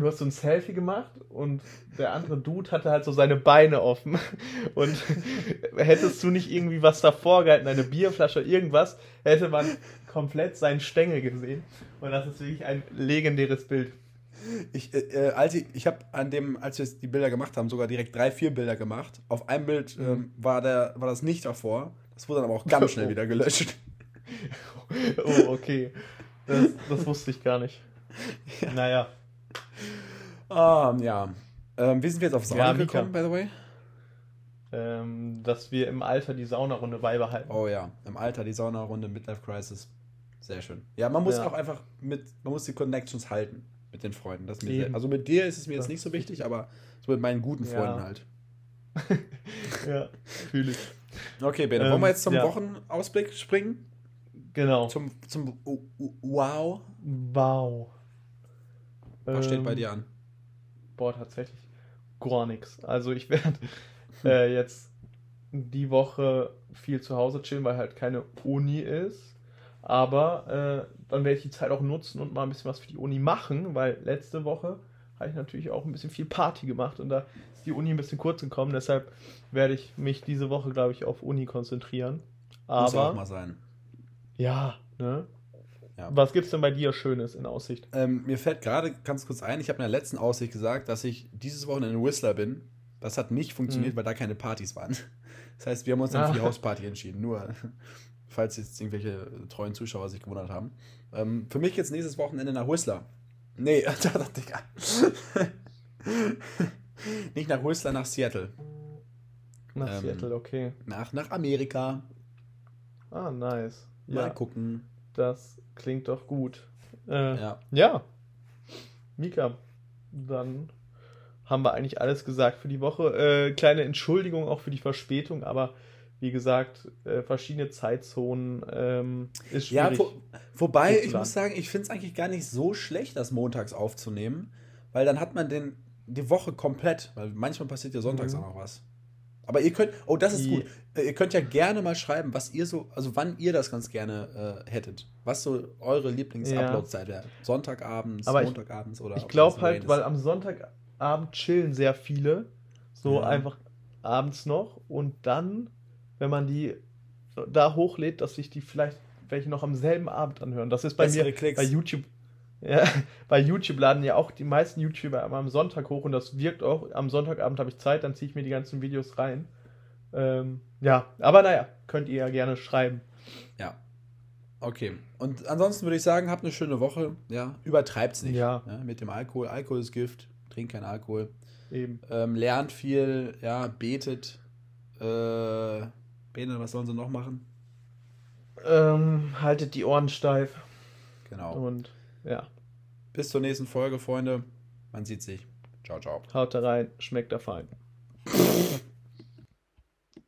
du hast so ein Selfie gemacht und der andere Dude hatte halt so seine Beine offen. Und hättest du nicht irgendwie was davor gehalten, eine Bierflasche, irgendwas, hätte man komplett seinen Stängel gesehen. Und das ist wirklich ein legendäres Bild. Ich, äh, als ich, ich habe an dem, als wir die Bilder gemacht haben, sogar direkt drei, vier Bilder gemacht. Auf einem Bild mhm. ähm, war, der, war das nicht davor. Das wurde dann aber auch ganz schnell oh. wieder gelöscht. oh, okay. Das, das wusste ich gar nicht. Ja. Naja. Ah, ja. Ähm, wie sind wir jetzt auf Sauna Ja, gekommen, by the way? Ähm, dass wir im Alter die Saunarunde beibehalten. Oh ja, im Alter die Saunarunde, Midlife Crisis. Sehr schön. Ja, man muss Ja. auch einfach mit, man muss die Connections halten mit den Freunden. Das sehr, also mit dir ist es mir jetzt nicht so wichtig, aber so mit meinen guten Ja. Freunden halt. ja, fühle ich. Okay, Bene, Ähm, wollen wir jetzt zum ja. Wochenausblick springen? Genau. Zum, zum U- U- Wow. Wow. Was steht Ähm, bei dir an? Boah, tatsächlich gar nichts. Also ich werde äh, jetzt die Woche viel zu Hause chillen, weil halt keine Uni ist. Aber äh, dann werde ich die Zeit auch nutzen und mal ein bisschen was für die Uni machen, weil letzte Woche habe ich natürlich auch ein bisschen viel Party gemacht und da ist die Uni ein bisschen kurz gekommen. Deshalb werde ich mich diese Woche, glaube ich, auf Uni konzentrieren. Muss ja auch Aber mal sein. ja, ne? Ja. Was gibt's denn bei dir Schönes in Aussicht? Ähm, mir fällt gerade ganz kurz ein, ich habe in der letzten Aussicht gesagt, dass ich dieses Wochenende in Whistler bin. Das hat nicht funktioniert, Mhm. weil da keine Partys waren. Das heißt, wir haben uns dann Ah. für die Hausparty entschieden. Nur, falls jetzt irgendwelche treuen Zuschauer sich gewundert haben. Ähm, für mich geht's nächstes Wochenende nach Whistler. Nee, da ich. Nicht nach Whistler, nach Seattle. Nach Ähm, Seattle, okay. Nach, nach Amerika. Ah, nice. Mal Ja, gucken. das klingt doch gut. Äh, Ja. ja. Mika, dann haben wir eigentlich alles gesagt für die Woche. Äh, kleine Entschuldigung auch für die Verspätung, aber wie gesagt, äh, verschiedene Zeitzonen ähm, ist Ja, schwierig. wo, wobei, ich muss sagen. sagen, ich finde es eigentlich gar nicht so schlecht, das montags aufzunehmen, weil dann hat man den, die Woche komplett, weil manchmal passiert ja sonntags Mhm. auch noch was. Aber ihr könnt, oh, das ist gut. Äh, Ihr könnt ja gerne mal schreiben, was ihr so, also wann ihr das ganz gerne äh, hättet. Was so eure Lieblings-Upload-Zeit wäre. Sonntagabends, Aber ich- Montagabends oder ich glaube halt, weil am Sonntagabend chillen sehr viele, so Ja. einfach abends noch und dann, wenn man die da hochlädt, dass sich die vielleicht welche noch am selben Abend anhören. Das ist bei Bessere mir Klicks. bei YouTube. Ja, bei YouTube laden ja auch die meisten YouTuber am Sonntag hoch und das wirkt auch. Am Sonntagabend habe ich Zeit, dann ziehe ich mir die ganzen Videos rein. Ähm, ja, aber naja, könnt ihr ja gerne schreiben. Ja. Okay. Und ansonsten würde ich sagen, habt eine schöne Woche. Ja, übertreibt's nicht. Ja. mit dem Alkohol. Alkohol ist Gift. Trinkt kein Alkohol. Eben. Ähm, lernt viel, ja, betet. Äh, Bene, was sollen sie noch machen? Ähm, haltet die Ohren steif Genau. und ja, Bis zur nächsten Folge, Freunde. Man sieht sich. Ciao, ciao. haut da rein, schmeckt da fein.